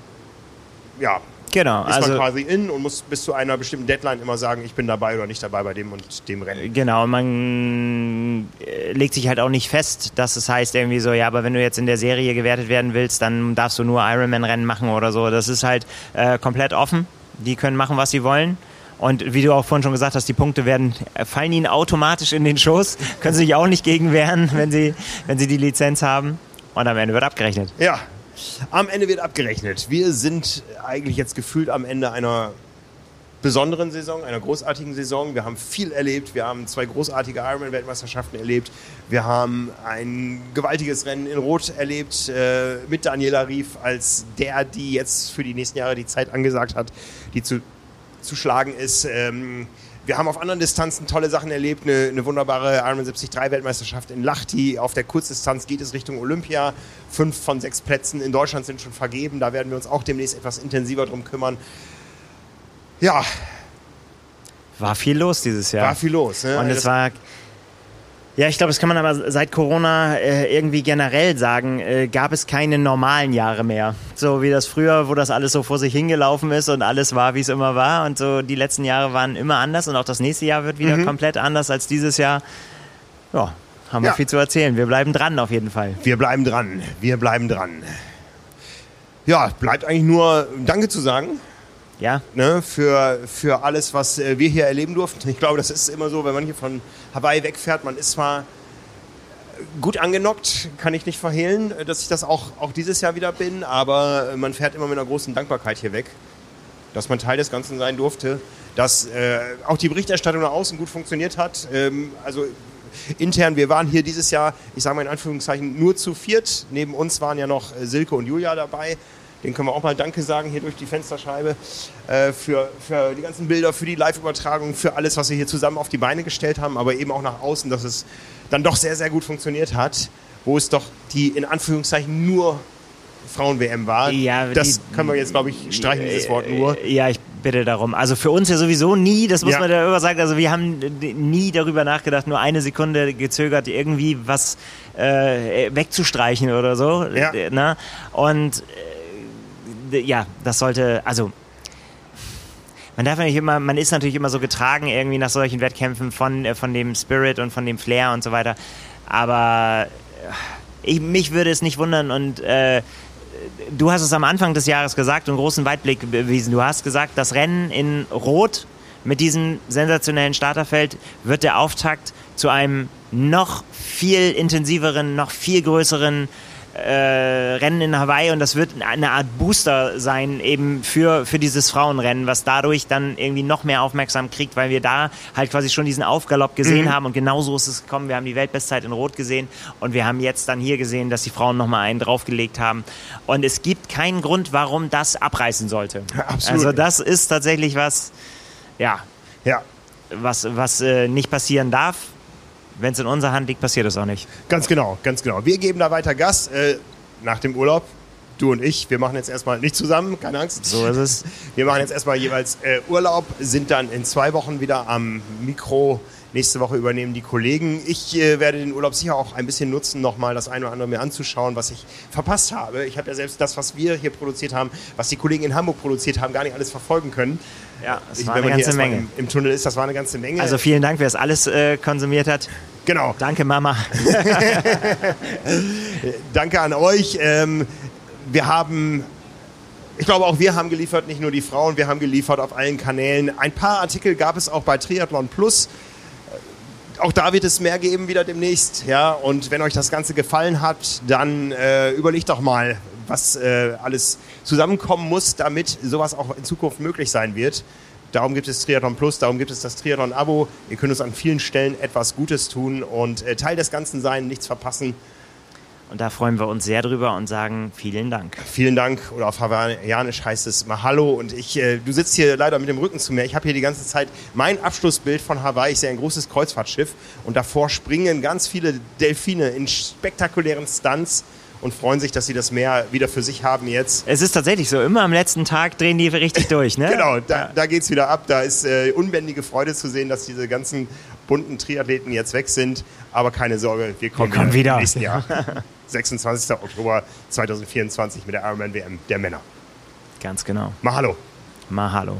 ja, Genau, ist also man quasi in und muss bis zu einer bestimmten Deadline immer sagen, ich bin dabei oder nicht dabei bei dem und dem Rennen. Genau, man äh, legt sich halt auch nicht fest, dass es heißt irgendwie so, ja, aber wenn du jetzt in der Serie gewertet werden willst, dann darfst du nur Ironman-Rennen machen oder so. Das ist halt äh, komplett offen. Die können machen, was sie wollen. Und wie du auch vorhin schon gesagt hast, die Punkte werden, äh, fallen ihnen automatisch in den Schoß, können sie sich auch nicht gegen wehren, wenn sie, wenn sie die Lizenz haben. Und am Ende wird abgerechnet. Ja, am Ende wird abgerechnet. Wir sind eigentlich jetzt gefühlt am Ende einer besonderen Saison, einer großartigen Saison. Wir haben viel erlebt. Wir haben zwei großartige Ironman-Weltmeisterschaften erlebt. Wir haben ein gewaltiges Rennen in Rot erlebt äh, mit Daniela Rief als der, die jetzt für die nächsten Jahre die Zeit angesagt hat, die zu, zu schlagen ist. Ähm, wir haben auf anderen Distanzen tolle Sachen erlebt. Eine, eine wunderbare Ironman 73 Weltmeisterschaft in Lahti. Auf der Kurzdistanz geht es Richtung Olympia. Fünf von sechs Plätzen in Deutschland sind schon vergeben. Da werden wir uns auch demnächst etwas intensiver drum kümmern. Ja, War viel los dieses Jahr. war viel los. Ne? Und es war. Ja, ich glaube, das kann man aber seit Corona äh, irgendwie generell sagen, äh, gab es keine normalen Jahre mehr. So wie das früher, wo das alles so vor sich hingelaufen ist und alles war, wie es immer war. Und so die letzten Jahre waren immer anders und auch das nächste Jahr wird Mhm. wieder komplett anders als dieses Jahr. Ja, haben wir Ja. viel zu erzählen. Wir bleiben dran auf jeden Fall. Wir bleiben dran. Wir bleiben dran. Ja, bleibt eigentlich nur Danke zu sagen. Ja, ne, für, für alles, was äh, wir hier erleben durften. Ich glaube, das ist immer so, wenn man hier von Hawaii wegfährt, man ist zwar gut angenockt, kann ich nicht verhehlen, äh, dass ich das auch, auch dieses Jahr wieder bin, aber äh, man fährt immer mit einer großen Dankbarkeit hier weg, dass man Teil des Ganzen sein durfte, dass äh, auch die Berichterstattung nach außen gut funktioniert hat. Ähm, also intern, wir waren hier dieses Jahr, ich sage mal in Anführungszeichen, nur zu viert. Neben uns waren ja noch Silke und Julia dabei. Den können wir auch mal Danke sagen hier durch die Fensterscheibe äh, für, für die ganzen Bilder, für die Live-Übertragung, für alles, was wir hier zusammen auf die Beine gestellt haben, aber eben auch nach außen, dass es dann doch sehr, sehr gut funktioniert hat, wo es doch die in Anführungszeichen nur Frauen-WM war. Ja, das die- können wir jetzt, glaube ich, streichen, dieses Wort nur. Äh, Ja, ich bitte darum. Also für uns ja sowieso nie, das muss Ja. man darüber sagen, also wir haben nie darüber nachgedacht, nur eine Sekunde gezögert, irgendwie was äh, wegzustreichen oder so. Ja. Äh, Ne? Und äh, ja, das sollte, also man darf nicht immer, man ist natürlich immer so getragen irgendwie nach solchen Wettkämpfen von, äh, von dem Spirit und von dem Flair und so weiter. Aber äh, ich, mich würde es nicht wundern und äh, du hast es am Anfang des Jahres gesagt und großen Weitblick bewiesen. Du hast gesagt, das Rennen in Rot mit diesem sensationellen Starterfeld wird der Auftakt zu einem noch viel intensiveren, noch viel größeren äh, Rennen in Hawaii und das wird eine Art Booster sein eben für, für dieses Frauenrennen, was dadurch dann irgendwie noch mehr Aufmerksamkeit kriegt, weil wir da halt quasi schon diesen Aufgalopp gesehen haben und genauso ist es gekommen. Wir haben die Weltbestzeit in Rot gesehen und wir haben jetzt dann hier gesehen, dass die Frauen nochmal einen draufgelegt haben und es gibt keinen Grund, warum das abreißen sollte. Absolut. Also das ist tatsächlich was, ja, Ja, was, was äh, nicht passieren darf. Wenn es in unserer Hand liegt, passiert es auch nicht. ganz genau, ganz genau. Wir geben da weiter Gas äh, nach dem Urlaub. du und ich, wir machen jetzt erstmal nicht zusammen, keine Angst. So ist es. Wir machen jetzt erstmal jeweils äh, Urlaub, sind dann in zwei Wochen wieder am Mikro. Nächste Woche übernehmen die Kollegen. Ich äh, werde den Urlaub sicher auch ein bisschen nutzen, nochmal das eine oder andere mir anzuschauen, was ich verpasst habe. Ich habe ja selbst das, was wir hier produziert haben, was die Kollegen in Hamburg produziert haben, gar nicht alles verfolgen können. Ja, es Ich- war eine ganze Menge. Im, Im Tunnel ist, das war eine ganze Menge. Also vielen Dank, wer es alles äh, konsumiert hat. Genau. Danke, Mama. Danke an euch. Ähm, wir haben, ich glaube auch wir haben geliefert, nicht nur die Frauen, wir haben geliefert auf allen Kanälen. Ein paar Artikel gab es auch bei Triathlon Plus. Äh, Auch da wird es mehr geben wieder demnächst. Ja, und wenn euch das Ganze gefallen hat, dann äh, überlegt doch mal, was äh, alles zusammenkommen muss, damit sowas auch in Zukunft möglich sein wird. Darum gibt es Triathlon Plus, darum gibt es das Triathlon-Abo. Ihr könnt uns an vielen Stellen etwas Gutes tun und äh, Teil des Ganzen sein, nichts verpassen. Und da freuen wir uns sehr drüber und sagen vielen Dank. Vielen Dank. Oder auf Hawaiianisch heißt es Mahalo. Und ich, äh, du sitzt hier leider mit dem Rücken zu mir. Ich habe hier die ganze Zeit mein Abschlussbild von Hawaii. Ich sehe ein großes Kreuzfahrtschiff. Und davor springen ganz viele Delfine in spektakulären Stunts und freuen sich, dass sie das Meer wieder für sich haben jetzt. Es ist tatsächlich so, immer am letzten Tag drehen die richtig durch, ne? Genau, da, da geht es wieder ab. Da ist äh, unbändige Freude zu sehen, dass diese ganzen bunten Triathleten jetzt weg sind. Aber keine Sorge, wir kommen, Wir kommen wieder. im nächsten Jahr. 26. Oktober 2024 mit der Ironman WM der Männer. Ganz genau. Mahalo. Mahalo.